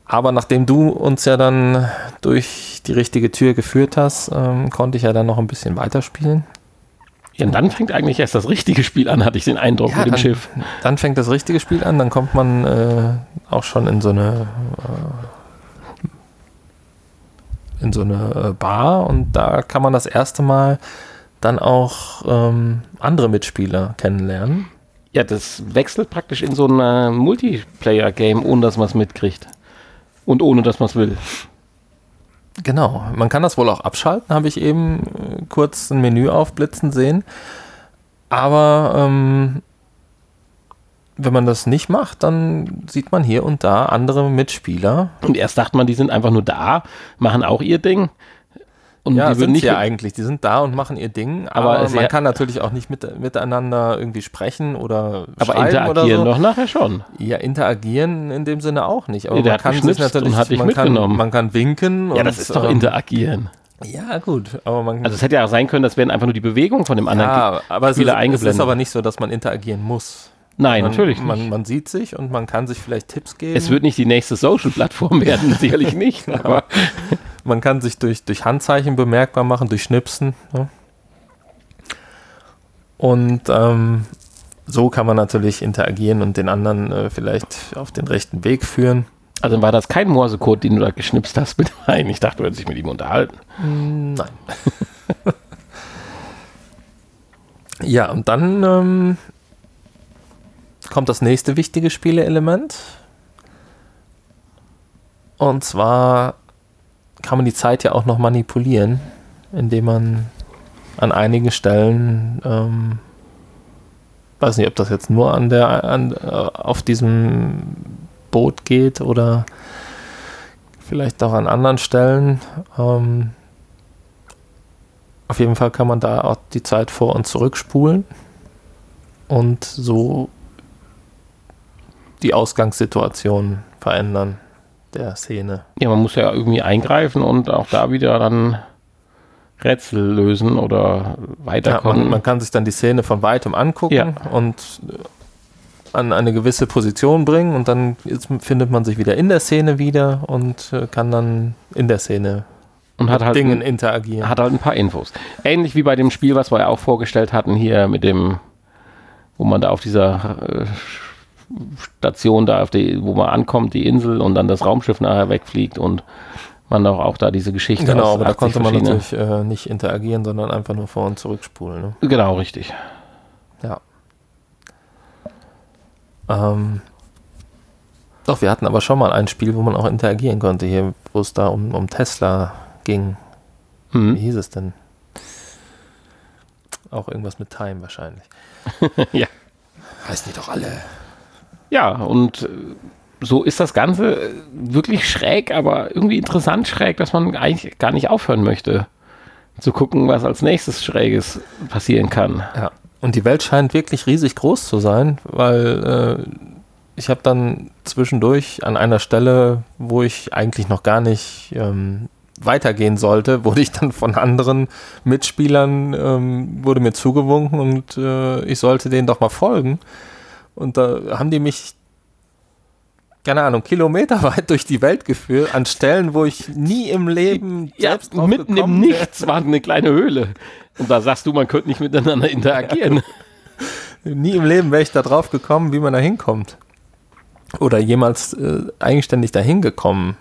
Aber nachdem du uns ja dann durch die richtige Tür geführt hast, ähm, konnte ich ja dann noch ein bisschen weiterspielen. Ja, und dann fängt eigentlich erst das richtige Spiel an, hatte ich den Eindruck ja, mit dem dann, Schiff. Dann fängt das richtige Spiel an, dann kommt man äh, auch schon in so eine äh, in so eine äh, Bar und da kann man das erste Mal dann auch ähm, andere Mitspieler kennenlernen. Ja, das wechselt praktisch in so ein Multiplayer-Game, ohne dass man es mitkriegt. Und ohne dass man es will. Genau, man kann das wohl auch abschalten, habe ich eben äh, kurz ein Menü aufblitzen sehen. Aber ähm, wenn man das nicht macht, dann sieht man hier und da andere Mitspieler. Und erst dachte man, die sind einfach nur da, machen auch ihr Ding. Und ja, die sind nicht ja eigentlich. Die sind da und machen ihr Ding, aber, aber man kann natürlich auch nicht mit, miteinander irgendwie sprechen oder Aber interagieren so. doch nachher schon. Ja, interagieren in dem Sinne auch nicht. Aber nee, man kann sich natürlich, hat man, kann, man kann winken. Ja, das ist doch ähm, interagieren. Ja, gut, aber man. Also es hätte ja auch sein können, das wären einfach nur die Bewegungen von dem anderen ja, aber Spieler es ist, eingeblendet. Es ist aber nicht so, dass man interagieren muss. Nein, man, natürlich nicht. Man, man, sieht sich und man kann sich vielleicht Tipps geben. Es wird nicht die nächste Social-Plattform werden, sicherlich nicht. Aber man kann sich durch, durch Handzeichen bemerkbar machen, durch Schnipsen. Ne? Und ähm, so kann man natürlich interagieren und den anderen äh, vielleicht auf den rechten Weg führen. Also war das kein Morsecode, den du da geschnipst hast mit rein? Ich dachte, du hättest dich mit ihm unterhalten. Nein. ja, und dann ähm, kommt das nächste wichtige Spieleelement. Und zwar kann man die Zeit ja auch noch manipulieren, indem man an einigen Stellen, ähm, weiß nicht, ob das jetzt nur an der, an, äh, auf diesem Boot geht oder vielleicht auch an anderen Stellen. Ähm, auf jeden Fall kann man da auch die Zeit vor und zurückspulen und so die Ausgangssituation verändern der Szene. Ja, man muss ja irgendwie eingreifen und auch da wieder dann Rätsel lösen oder weiterkommen. Ja, man, man, kann sich dann die Szene von weitem angucken ja. und an eine gewisse Position bringen und dann findet man sich wieder in der Szene wieder und äh, kann dann in der Szene und hat halt Dingen ein, interagieren. Hat halt ein paar Infos. Ähnlich wie bei dem Spiel, was wir ja auch vorgestellt hatten hier mit dem, wo man da auf dieser äh, Station da, auf die, wo man ankommt, die Insel und dann das Raumschiff nachher wegfliegt und man auch, auch da diese Geschichte Genau, aber da konnte man natürlich äh, nicht interagieren, sondern einfach nur vor und zurückspulen. Ne? Genau, richtig. Ja. Ähm, doch, wir hatten aber schon mal ein Spiel, wo man auch interagieren konnte, hier, wo es da um, um Tesla ging. Mhm. Wie hieß es denn? Auch irgendwas mit Time wahrscheinlich. ja. Heißen die doch alle. Ja, und äh, so ist das Ganze äh, wirklich schräg, aber irgendwie interessant schräg, dass man eigentlich gar nicht aufhören möchte zu gucken, was als nächstes Schräges passieren kann. Ja, und die Welt scheint wirklich riesig groß zu sein, weil äh, ich habe dann zwischendurch an einer Stelle, wo ich eigentlich noch gar nicht ähm, weitergehen sollte, wurde ich dann von anderen Mitspielern, ähm, wurde mir zugewunken und äh, ich sollte denen doch mal folgen. Und da haben die mich, keine Ahnung, kilometerweit durch die Welt geführt, an Stellen, wo ich nie im Leben ja, selbst Mitten im Nichts war eine kleine Höhle. Und da sagst du, man könnte nicht miteinander interagieren. Nie im Leben wäre ich da drauf gekommen, wie man da hinkommt. Oder jemals äh, eigenständig dahin gekommen.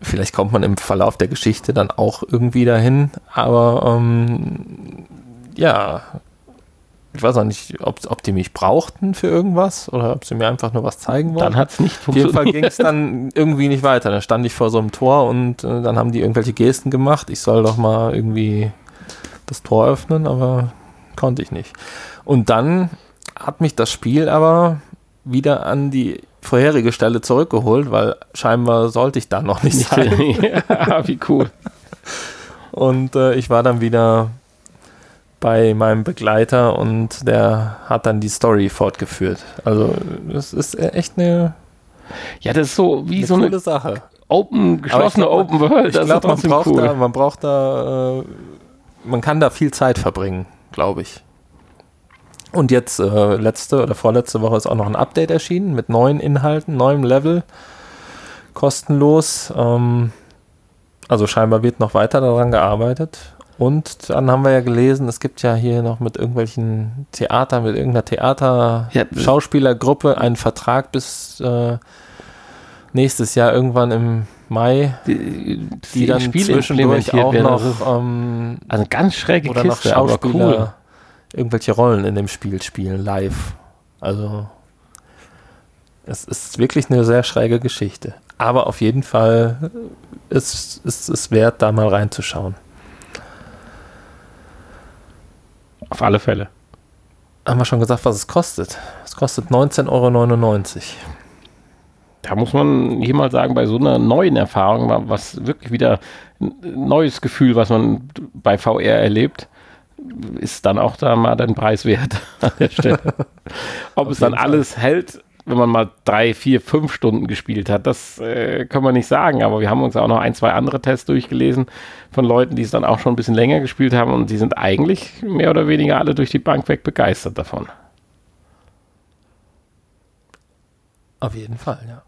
Vielleicht kommt man im Verlauf der Geschichte dann auch irgendwie dahin, aber ähm, ja, ich weiß auch nicht, ob, ob die mich brauchten für irgendwas oder ob sie mir einfach nur was zeigen wollten. Dann hat es nicht Auf jeden Fall ging es dann irgendwie nicht weiter. Dann stand ich vor so einem Tor und äh, dann haben die irgendwelche Gesten gemacht. Ich soll doch mal irgendwie das Tor öffnen, aber konnte ich nicht. Und dann hat mich das Spiel aber wieder an die vorherige Stelle zurückgeholt, weil scheinbar sollte ich da noch nicht sein. ja, wie cool. Und äh, ich war dann wieder bei meinem Begleiter und der hat dann die Story fortgeführt. Also es ist echt eine, Ja, das ist so wie eine so eine Sache. Open, geschlossene glaub, Open World. Ich Das glaube, man braucht cool. da, man braucht da, äh, man kann da viel Zeit verbringen, glaube ich. Und jetzt äh, letzte oder vorletzte Woche ist auch noch ein Update erschienen mit neuen Inhalten, neuem Level, kostenlos. Ähm, also scheinbar wird noch weiter daran gearbeitet. Und dann haben wir ja gelesen, es gibt ja hier noch mit irgendwelchen Theatern, mit irgendeiner Ja, Theater-Schauspielergruppe einen Vertrag bis äh, nächstes Jahr irgendwann im Mai, die, die dann zwischendurch auch noch Also, ähm, also ganz schräge oder noch Kiste, aber Schauspieler cool. irgendwelche Rollen in dem Spiel spielen, live. Also es ist wirklich eine sehr schräge Geschichte. Aber auf jeden Fall ist es wert, da mal reinzuschauen. Auf alle Fälle. Haben wir schon gesagt, was es kostet? Es kostet 19,99 Euro. Da muss man hier mal sagen, bei so einer neuen Erfahrung, wa- was wirklich wieder ein neues Gefühl, was man bei VR erlebt, ist dann auch da mal den Preis wert an der Stelle. Ob es dann alles hält, wenn man mal drei, vier, fünf Stunden gespielt hat, das äh, können wir nicht sagen. Aber wir haben uns auch noch ein, zwei andere Tests durchgelesen von Leuten, die es dann auch schon ein bisschen länger gespielt haben und die sind eigentlich mehr oder weniger alle durch die Bank weg begeistert davon. Auf jeden Fall, ja.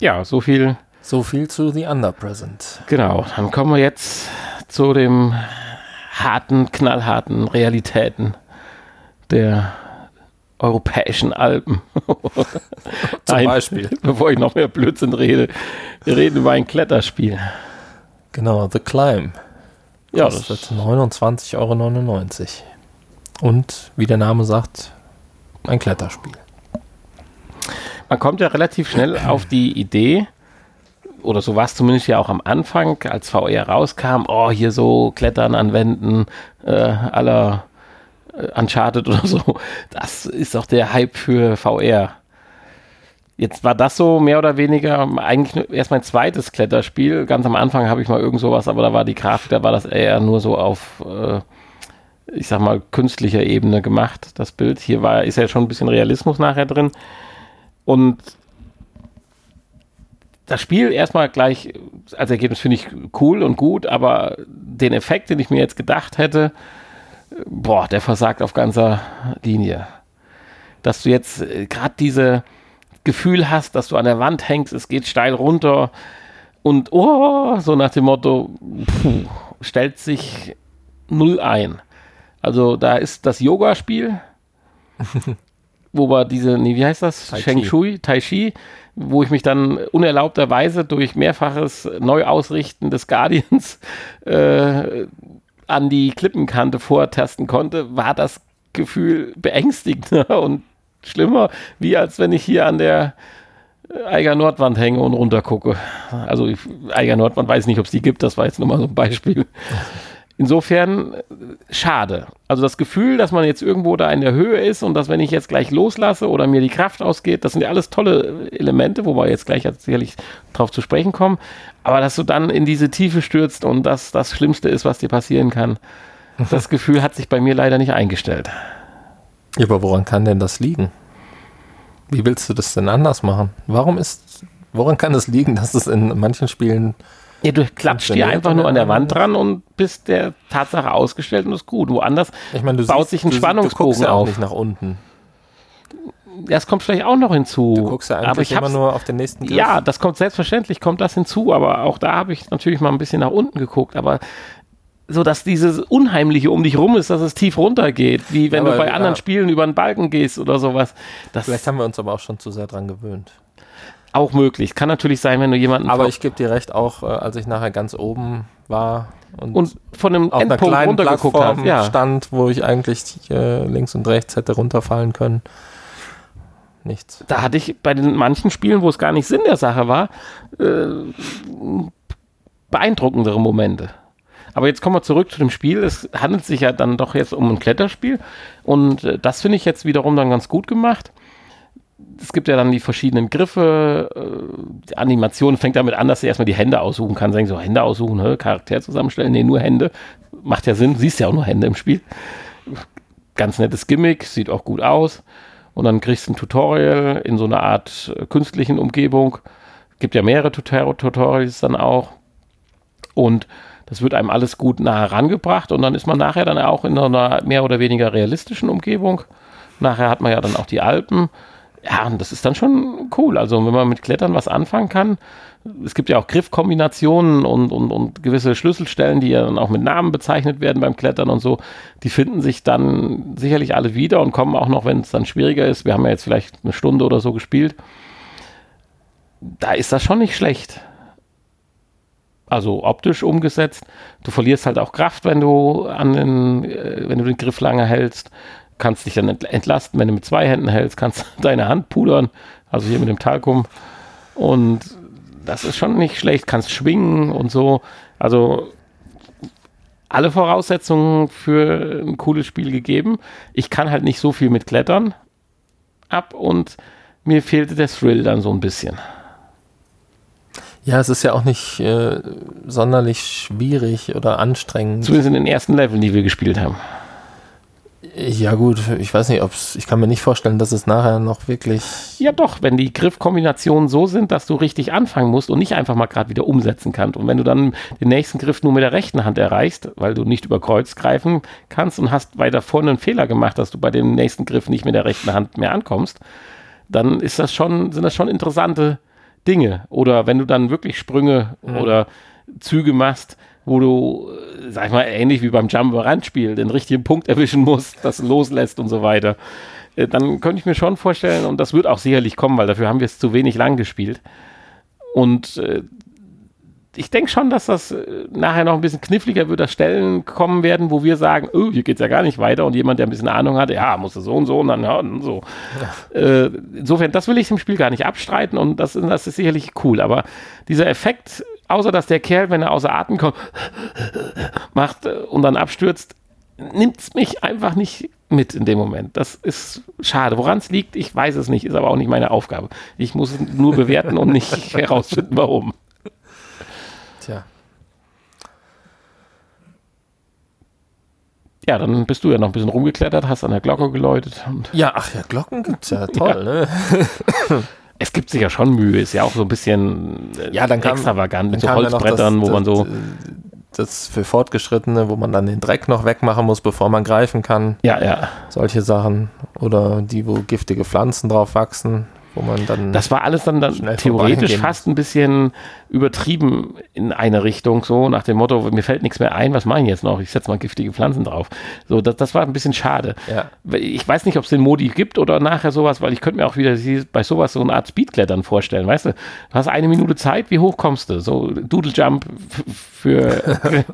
Ja, so viel So viel zu The Underpresent. Genau, dann kommen wir jetzt zu dem harten, knallharten Realitäten der europäischen Alpen. Zum Nein, Beispiel. Bevor ich noch mehr Blödsinn rede, wir reden über ein Kletterspiel. Genau, The Climb. Ja, Kostet das, 29,99 Euro. Und wie der Name sagt, ein Kletterspiel. man kommt ja relativ schnell auf die Idee, oder so war es zumindest ja auch am Anfang, als VR rauskam, oh, hier so Klettern an Wänden äh, aller Uncharted oder so. Das ist doch der Hype für VR. Jetzt war das so mehr oder weniger eigentlich erst mein zweites Kletterspiel. Ganz am Anfang habe ich mal irgend sowas, aber da war die Grafik, da war das eher nur so auf, äh, ich sag mal, künstlicher Ebene gemacht, das Bild. Hier war, ist ja schon ein bisschen Realismus nachher drin. Und das Spiel erstmal gleich als Ergebnis finde ich cool und gut, aber den Effekt, den ich mir jetzt gedacht hätte, boah, der versagt auf ganzer Linie. Dass du jetzt gerade diese Gefühl hast, dass du an der Wand hängst, es geht steil runter und oh, so nach dem Motto, puh, stellt sich null ein. Also da ist das Yoga-Spiel, wo wir diese, nee, wie heißt das? Tai. Sheng Shui, Tai Chi, wo ich mich dann unerlaubterweise durch mehrfaches Neuausrichten des Guardians äh, an die Klippenkante vortasten konnte, war das Gefühl beängstigender und schlimmer, wie als wenn ich hier an der Eiger Nordwand hänge und runtergucke. Also Eiger Nordwand weiß nicht, ob es die gibt, das war jetzt nur mal so ein Beispiel. Insofern äh, schade. Also das Gefühl, dass man jetzt irgendwo da in der Höhe ist und dass wenn ich jetzt gleich loslasse oder mir die Kraft ausgeht, das sind ja alles tolle Elemente, wo wir jetzt gleich sicherlich drauf zu sprechen kommen. Aber dass du dann in diese Tiefe stürzt und das das Schlimmste ist, was dir passieren kann, das Gefühl hat sich bei mir leider nicht eingestellt. Ja, aber woran kann denn das liegen? Wie willst du das denn anders machen? Warum ist, woran kann es liegen, dass es in manchen Spielen Ja, du klatscht dir einfach nur an der Wand dran und bist der Tatsache ausgestellt und ist gut. Woanders, Ich meine, du Baut siehst, sich ein du, Spannungsbogen du ja auf. nicht nach unten. das kommt vielleicht auch noch hinzu. Du guckst ja aber eigentlich ich immer nur auf den nächsten Griff. Ja, das kommt selbstverständlich, kommt das hinzu, aber auch da habe ich natürlich mal ein bisschen nach unten geguckt, aber so dass dieses Unheimliche um dich rum ist, dass es tief runtergeht, wie wenn Ja, du bei aber, anderen ja. Spielen über einen Balken gehst oder sowas. Das Vielleicht haben wir uns aber auch schon zu sehr dran gewöhnt. Auch möglich. Kann natürlich sein, wenn du jemanden Aber ich gebe dir recht, auch äh, als ich nachher ganz oben war und, und von einem auf einer Endpunkt kleinen runtergeguckt Plattform. Ja. stand, wo ich eigentlich äh, links und rechts hätte runterfallen können. Nichts. Da hatte ich bei den manchen Spielen, wo es gar nicht Sinn der Sache war, äh, beeindruckendere Momente. Aber jetzt kommen wir zurück zu dem Spiel. Es handelt sich ja dann doch jetzt um ein Kletterspiel. Und äh, das finde ich jetzt wiederum dann ganz gut gemacht. Es gibt ja dann die verschiedenen Griffe. Äh, die Animation fängt damit an, dass du erstmal die Hände aussuchen kannst. Sagen so, Hände aussuchen, hä? Charakter zusammenstellen. Nee, nur Hände. Macht ja Sinn. Siehst ja auch nur Hände im Spiel. Ganz nettes Gimmick. Sieht auch gut aus. Und dann kriegst du ein Tutorial in so einer Art äh, künstlichen Umgebung. Gibt ja mehrere Tutor Tutorials dann auch. Und das wird einem alles gut nah herangebracht und dann ist man nachher dann auch in einer mehr oder weniger realistischen Umgebung. Nachher hat man ja dann auch die Alpen. Ja, und das ist dann schon cool. Also wenn man mit Klettern was anfangen kann. Es gibt ja auch Griffkombinationen und, und, und gewisse Schlüsselstellen, die ja dann auch mit Namen bezeichnet werden beim Klettern und so. Die finden sich dann sicherlich alle wieder und kommen auch noch, wenn es dann schwieriger ist. Wir haben ja jetzt vielleicht eine Stunde oder so gespielt. Da ist das schon nicht schlecht also optisch umgesetzt. Du verlierst halt auch Kraft, wenn du an den, äh, wenn du den Griff lange hältst. Kannst dich dann ent- entlasten, wenn du mit zwei Händen hältst, kannst deine Hand pudern, also hier mit dem Talkum. Und das ist schon nicht schlecht, kannst schwingen und so. Also alle Voraussetzungen für ein cooles Spiel gegeben. Ich kann halt nicht so viel mit Klettern ab und mir fehlte der Thrill dann so ein bisschen. Ja, es ist ja auch nicht äh, sonderlich schwierig oder anstrengend. Zumindest in den ersten Leveln, die wir gespielt haben. Ja gut, ich weiß nicht, ob's, ich kann mir nicht vorstellen, dass es nachher noch wirklich Ja doch, wenn die Griffkombinationen so sind, dass du richtig anfangen musst und nicht einfach mal gerade wieder umsetzen kannst. Und wenn du dann den nächsten Griff nur mit der rechten Hand erreichst, weil du nicht über Kreuz greifen kannst und hast weiter vorne einen Fehler gemacht, dass du bei dem nächsten Griff nicht mit der rechten Hand mehr ankommst, dann ist das schon, sind das schon interessante Dinge. Oder wenn du dann wirklich Sprünge oder Züge machst, wo du, äh, sag ich mal, ähnlich wie beim Jump-Rand-Spiel, den richtigen Punkt erwischen musst, das loslässt und so weiter. Äh, Dann könnte ich mir schon vorstellen, und das wird auch sicherlich kommen, weil dafür haben wir es zu wenig lang gespielt. Und äh, ich denke schon, dass das nachher noch ein bisschen kniffliger wird, dass Stellen kommen werden, wo wir sagen, oh, hier geht's ja gar nicht weiter und jemand, der ein bisschen Ahnung hat, ja, muss so und so und dann ja, und so. Äh, insofern, das will ich dem Spiel gar nicht abstreiten und das, das ist sicherlich cool, aber dieser Effekt, außer dass der Kerl, wenn er außer Atem kommt, macht äh, und dann abstürzt, nimmt's mich einfach nicht mit in dem Moment. Das ist schade. Woran es liegt, ich weiß es nicht, ist aber auch nicht meine Aufgabe. Ich muss es nur bewerten und nicht herausfinden, warum. Tja. Ja, dann bist du ja noch ein bisschen rumgeklettert, hast an der Glocke geläutet. Und Ja, ach ja, Glocken gibt's ja, toll, ne? Es gibt sich ja schon Mühe, ist ja auch so ein bisschen äh, Ja, dann kam- extravagant mit so Holzbrettern, das, wo man so. Das, das für Fortgeschrittene, wo man dann den Dreck noch wegmachen muss, bevor man greifen kann. Ja, ja. Solche Sachen. Oder die, wo giftige Pflanzen drauf wachsen, wo man dann. Das war alles dann, dann theoretisch fast ein bisschen übertrieben in eine Richtung, so nach dem Motto, mir fällt nichts mehr ein, was mache ich jetzt noch? Ich setze mal giftige Pflanzen drauf. So, das, das war ein bisschen schade. ja. Ich weiß nicht, ob es den Modi gibt oder nachher sowas, weil ich könnte mir auch wieder sie- bei sowas so eine Art Speedklettern vorstellen, weißt du? Du hast eine Minute Zeit, wie hoch kommst du? So Doodle Jump für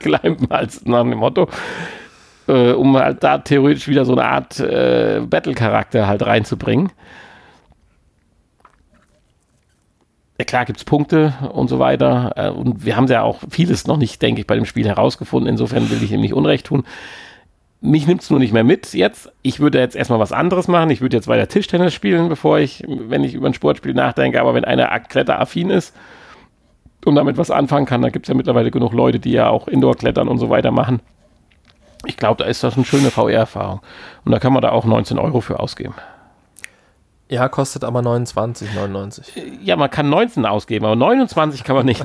Climb als nach dem Motto. Äh, um halt da theoretisch wieder so eine Art äh, Battle-Charakter halt reinzubringen. Ja, klar gibt es Punkte und so weiter. Äh, und wir haben ja auch vieles noch nicht, denke ich, bei dem Spiel herausgefunden. Insofern will ich ihm nicht Unrecht tun. Mich nimmt es nur nicht mehr mit jetzt. Ich würde jetzt erstmal was anderes machen. Ich würde jetzt weiter Tischtennis spielen, bevor ich, wenn ich über ein Sportspiel nachdenke. Aber wenn einer kletteraffin ist und damit was anfangen kann, da gibt es ja mittlerweile genug Leute, die ja auch Indoor-Klettern und so weiter machen. Ich glaube, da ist das eine schöne VR-Erfahrung. Und da kann man da auch 19 Euro für ausgeben. Ja, kostet aber 29,99. Ja, man kann 19 ausgeben, aber 29 kann man nicht.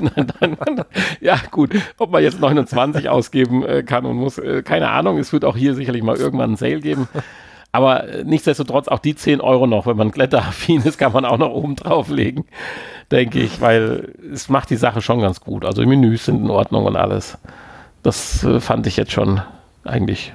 ja, gut, ob man jetzt 29 ausgeben äh, kann und muss, äh, keine Ahnung. Es wird auch hier sicherlich mal irgendwann einen Sale geben. Aber äh, nichtsdestotrotz auch die 10 Euro noch, wenn man kletteraffin ist, kann man auch noch oben drauflegen, denke ich, weil es macht die Sache schon ganz gut. Also die Menüs sind in Ordnung und alles. Das fand ich jetzt schon eigentlich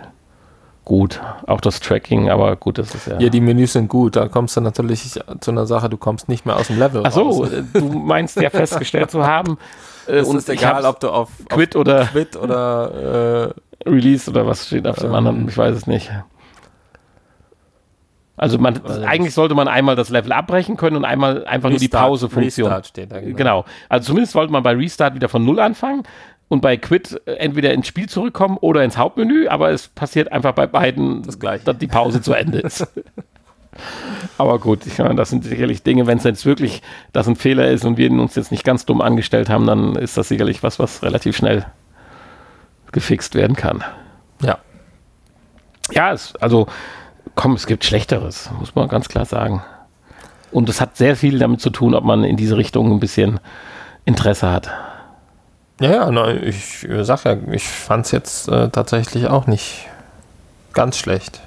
gut. Auch das Tracking, aber gut, das ist ja. Ja, die Menüs sind gut. Da kommst du natürlich zu einer Sache, du kommst nicht mehr aus dem Level Ach so, raus. Äh, du meinst ja festgestellt zu haben. Äh, es ist egal, ob du auf Quit oder Quit oder äh, Release oder was steht auf dem ähm, anderen, ich weiß es nicht. Also man, eigentlich sollte man einmal das Level abbrechen können und einmal einfach Restart, nur die Pause-Funktion. Restart steht da genau. genau. Also zumindest sollte man bei Restart wieder von Null anfangen und bei Quit äh, entweder ins Spiel zurückkommen oder ins Hauptmenü, aber es passiert einfach bei beiden, das gleiche. dass die Pause zu Ende ist. aber gut, ich meine, das sind sicherlich Dinge, wenn es jetzt wirklich das ein Fehler ist und wir uns jetzt nicht ganz dumm angestellt haben, dann ist das sicherlich was, was relativ schnell gefixt werden kann. Ja. Ja, es, also komm, es gibt Schlechteres, muss man ganz klar sagen. Und es hat sehr viel damit zu tun, ob man in diese Richtung ein bisschen Interesse hat. Ja, ja, na, ich sag ja, ich fand es jetzt äh, tatsächlich auch nicht ganz schlecht.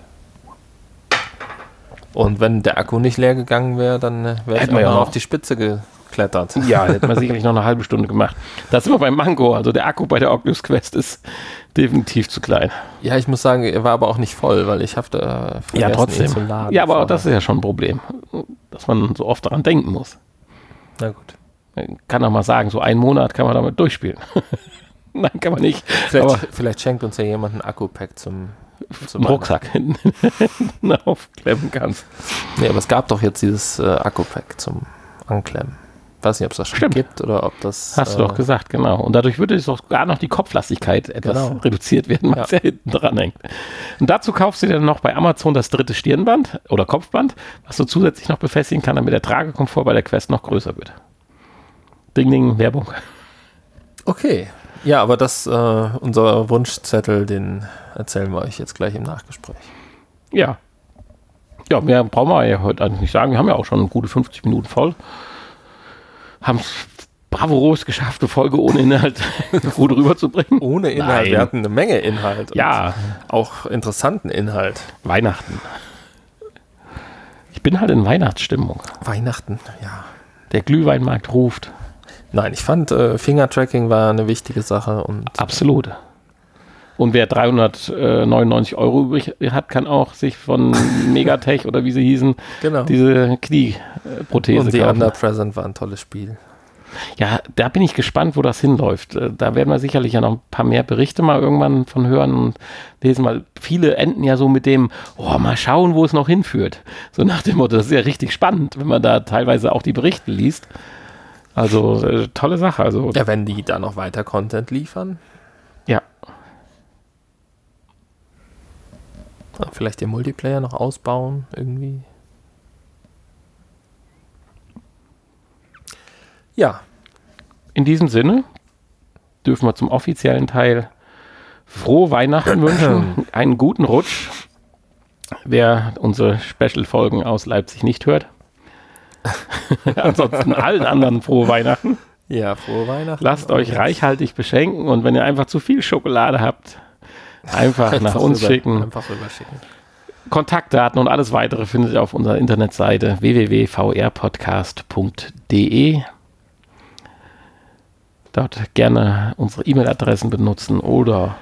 Und wenn der Akku nicht leer gegangen wäre, dann äh, wäre ich ja noch auf die Spitze geklettert. Ja, hätte man sicherlich noch eine halbe Stunde gemacht. Das sind wir beim Mango. Also der Akku bei der Oculus Quest ist definitiv zu klein. Ja, ich muss sagen, er war aber auch nicht voll, weil ich habe da ja trotzdem. zu laden. Ja, aber vorher. das ist ja schon ein Problem, dass man so oft daran denken muss. Na gut. Kann auch mal sagen, so einen Monat kann man damit durchspielen. Nein, kann man nicht. Vielleicht, aber vielleicht schenkt uns ja jemand ein Akku-Pack zum, zum Rucksack aufklemmen kannst. Nee, aber es gab doch jetzt dieses äh, Akku-Pack zum Anklemmen weiß nicht, ob es das schon Stimmt. gibt oder ob das. Hast äh, du doch gesagt, genau. Und dadurch würde sogar noch die Kopflastigkeit etwas genau. reduziert werden, was ja. ja hinten dran hängt. Und dazu kaufst du dir dann noch bei Amazon das dritte Stirnband oder Kopfband, was du zusätzlich noch befestigen kann, damit der Tragekomfort bei der Quest noch größer wird. Ding, ding, Werbung. Okay. Ja, aber das, äh, unser Wunschzettel, den erzählen wir euch jetzt gleich im Nachgespräch. Ja. Ja, mehr brauchen wir ja heute eigentlich nicht sagen. Wir haben ja auch schon gute 50 Minuten voll haben es bravourös geschafft, eine Folge ohne Inhalt gut rüberzubringen. Ohne Inhalt. Nein. Wir hatten eine Menge Inhalt. Ja. Auch interessanten Inhalt. Weihnachten. Ich bin halt in Weihnachtsstimmung. Weihnachten, ja. Der Glühweinmarkt ruft. Nein, ich fand äh, Fingertracking war eine wichtige Sache und absolut. Und wer 399 Euro übrig hat, kann auch sich von Megatech oder wie sie hießen, genau. diese Knieprothese Und die Underpresent war ein tolles Spiel. Ja, da bin ich gespannt, wo das hinläuft. Äh, da werden wir sicherlich ja noch ein paar mehr Berichte mal irgendwann von hören und lesen, weil viele enden ja so mit dem, oh, mal schauen, wo es noch hinführt. So nach dem Motto, das ist ja richtig spannend, wenn man da teilweise auch die Berichte liest. Also äh, tolle Sache. Also, ja, wenn die da noch weiter Content liefern. Ja, Vielleicht den Multiplayer noch ausbauen irgendwie. Ja. In diesem Sinne dürfen wir zum offiziellen Teil frohe Weihnachten wünschen, einen guten Rutsch. Wer unsere Special-Folgen aus Leipzig nicht hört. Ansonsten allen anderen frohe Weihnachten. Ja, frohe Weihnachten. Lasst euch reichhaltig beschenken und wenn ihr einfach zu viel Schokolade habt, Einfach, einfach nach uns rüber, schicken. Einfach rüberschicken. Kontaktdaten und alles weitere findet ihr auf unserer Internetseite www.vrpodcast.de. Dort gerne unsere E-Mail-Adressen benutzen oder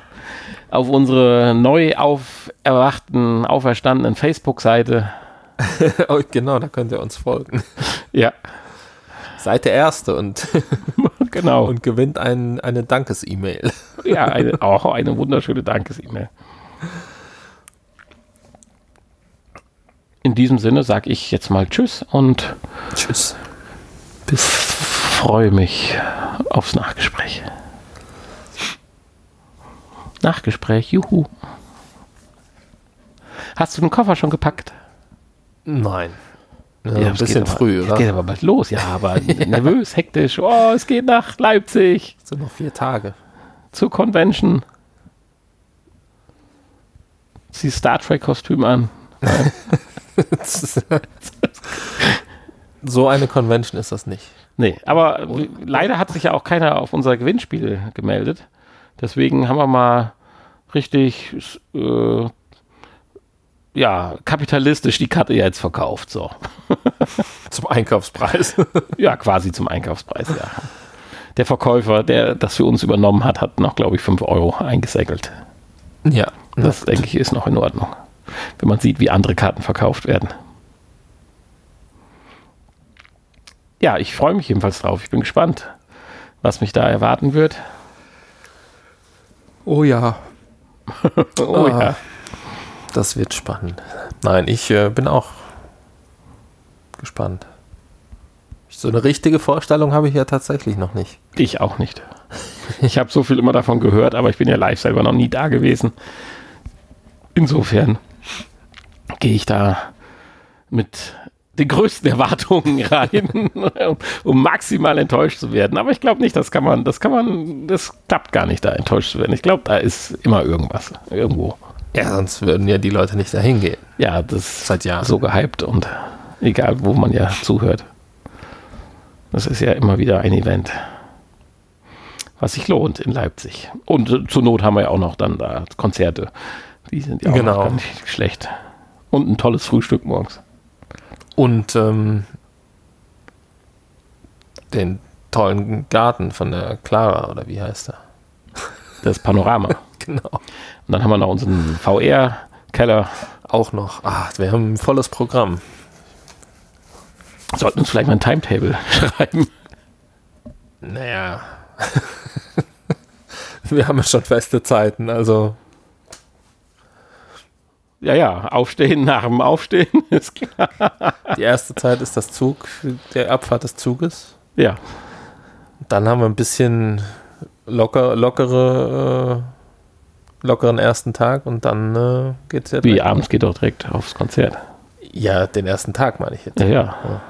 auf unsere neu auferwachten, auferstandenen Facebook-Seite. oh, genau, da könnt ihr uns folgen. Ja. Seid der Erste und, genau. und gewinnt ein, eine Dankes-E-Mail. ja, eine, auch eine wunderschöne Dankes-E-Mail. In diesem Sinne sage ich jetzt mal Tschüss und Tschüss. Bis freue mich aufs Nachgespräch. Nachgespräch, juhu. Hast du den Koffer schon gepackt? Nein. Ja, ja ein bisschen aber, früh, oder? Es geht aber bald los, ja, aber nervös, hektisch. Oh, es geht nach Leipzig. Es sind noch vier Tage. Zur Convention. Zieh Star Trek-Kostüm an. so eine Convention ist das nicht. Nee, aber leider hat sich ja auch keiner auf unser Gewinnspiel gemeldet. Deswegen haben wir mal richtig äh, ja, kapitalistisch die Karte jetzt verkauft. So. zum Einkaufspreis. ja, quasi zum Einkaufspreis, ja. der Verkäufer, der das für uns übernommen hat, hat noch, glaube ich, 5 Euro eingesäckelt. Ja. Das, denke ich, ist noch in Ordnung. Wenn man sieht, wie andere Karten verkauft werden. Ja, ich freue mich jedenfalls drauf. Ich bin gespannt, was mich da erwarten wird. Oh ja. oh Ah. ja. Das wird spannend. Nein, ich äh, bin auch gespannt. So eine richtige Vorstellung habe ich ja tatsächlich noch nicht. Ich auch nicht. Ich habe so viel immer davon gehört, aber ich bin ja live selber noch nie da gewesen. Insofern gehe ich da mit den größten Erwartungen rein, um, maximal enttäuscht zu werden. Aber ich glaube nicht, das kann man, das kann man, das klappt gar nicht, da enttäuscht zu werden. Ich glaube, da ist immer irgendwas, irgendwo. Ja, sonst würden ja die Leute nicht dahin gehen. Ja, das ist Seit Jahren. so gehypt und egal, wo man ja zuhört. Das ist ja immer wieder ein Event, was sich lohnt in Leipzig. Und äh, zur Not haben wir ja auch noch dann da Konzerte. Die sind ja auch Genau. gar nicht schlecht. Und ein tolles Frühstück morgens. Und ähm, den tollen Garten von der Clara, oder wie heißt er? Das Panorama. Genau. Und dann haben wir noch unseren VR-Keller. Auch noch. Ah, wir haben ein volles Programm. Sollten uns vielleicht mal ein Timetable schreiben. Naja. wir haben ja schon feste Zeiten, also Ja, ja, aufstehen nach dem Aufstehen, ist klar. die erste Zeit ist das Zug, der Abfahrt des Zuges. Ja, Dann haben wir ein bisschen locker, lockere, äh, lockeren ersten Tag und dann äh, geht's ja wie abends geht doch direkt aufs Konzert. Ja, den ersten Tag meine ich jetzt. Ja, ja.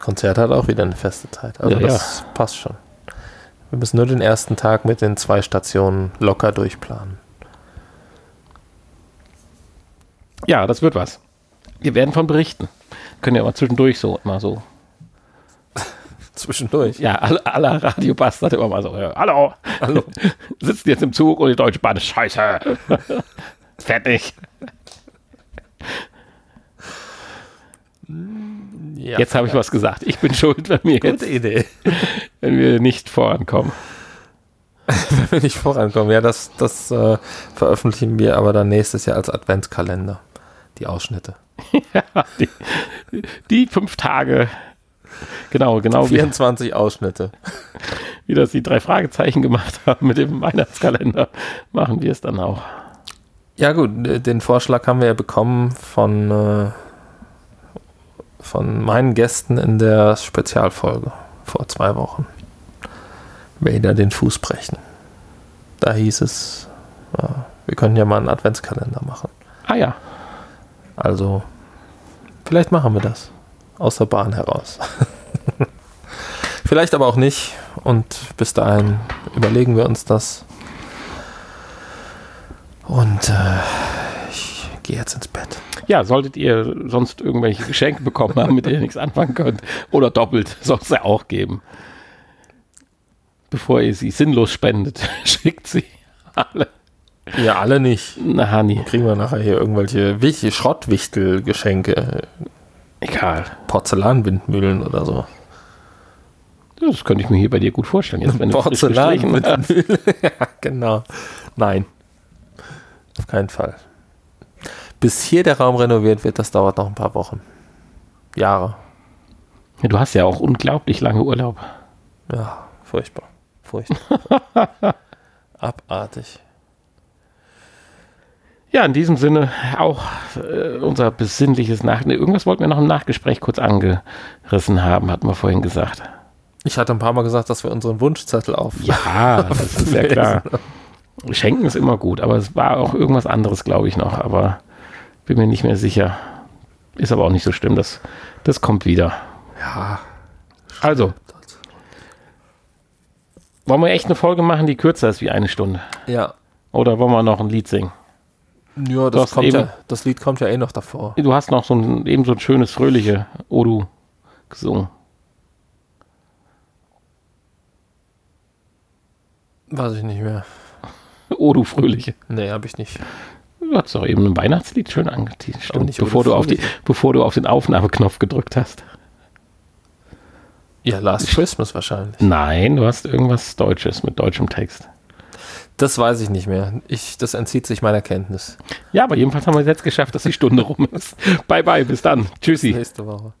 Konzert hat auch wieder eine feste Zeit. Also Ja, das passt schon. Wir müssen nur den ersten Tag mit den zwei Stationen locker durchplanen. Ja, das wird was. Wir werden von berichten. Können ja mal zwischendurch so mal so. Zwischendurch. Ja, alle, alle Radiobastard immer mal so. Ja, hallo, Hallo. sitzen jetzt im Zug und die Deutsche Bahn ist scheiße. Fertig. Ja, Jetzt habe ich was gesagt. Ich bin schuld, wenn wir jetzt, Gute Idee. wenn wir nicht vorankommen. Wenn wir nicht vorankommen. Ja, das, das äh, veröffentlichen wir aber dann nächstes Jahr als Adventskalender. Die Ausschnitte. Die, die fünf Tage. Genau, genau wie, 24 Ausschnitte. wie das die drei Fragezeichen gemacht haben mit dem Weihnachtskalender, machen wir es dann auch. Ja gut, den Vorschlag haben wir ja bekommen von, äh, von meinen Gästen in der Spezialfolge vor zwei Wochen. Vader den Fuß brechen. Da hieß es, ja, wir können ja mal einen Adventskalender machen. Ah ja, Also, vielleicht machen wir das. Aus der Bahn heraus. vielleicht aber auch nicht. Und bis dahin überlegen wir uns das. Und äh, ich gehe jetzt ins Bett. Ja, solltet ihr sonst irgendwelche Geschenke bekommen haben, mit denen ihr nichts anfangen könnt, oder doppelt, soll es ja auch geben. Bevor ihr sie sinnlos spendet, schickt sie alle. Ja, alle nicht. Na, Hani, Kriegen wir nachher hier irgendwelche Wich- Schrottwichtelgeschenke, egal. Porzellanwindmühlen oder so. Das könnte ich mir hier bei dir gut vorstellen. Jetzt, wenn. Porzellanwindmühle. ja, genau. Nein. Auf keinen Fall. Bis hier der Raum renoviert wird, das dauert noch ein paar Wochen. Jahre. Ja, Du hast ja auch unglaublich lange Urlaub. Ja, furchtbar. Furchtbar. Abartig. Ja, in diesem Sinne auch äh, unser besinnliches Nach... Ne, irgendwas wollten wir noch im Nachgespräch kurz angerissen haben, hatten wir vorhin gesagt. Ich hatte ein paar Mal gesagt, dass wir unseren Wunschzettel auf. Ja, das ist ja klar. Schenken ist immer gut, aber es war auch irgendwas anderes, glaube ich, noch. Aber bin mir nicht mehr sicher. Ist aber auch nicht so schlimm. Das, das kommt wieder. Ja. Also, wollen wir echt eine Folge machen, die kürzer ist wie eine Stunde? Ja. Oder wollen wir noch ein Lied singen? Ja, das, kommt eben- ja, das Lied kommt ja eh noch davor. Du hast noch so ein, eben so ein schönes, fröhliche Odu gesungen. Weiß ich nicht mehr. Odu fröhliche. Nee, habe ich nicht. Du hast doch eben ein Weihnachtslied schön nicht bevor du, auf die, bevor du auf den Aufnahmeknopf gedrückt hast. Ja, Last Christmas wahrscheinlich. Nein, du hast irgendwas Deutsches mit deutschem Text. Das weiß ich nicht mehr. Ich, das entzieht sich meiner Kenntnis. Ja, aber jedenfalls haben wir es jetzt geschafft, dass die Stunde rum ist. Bye bye, bis dann. Tschüssi. Nächste Woche.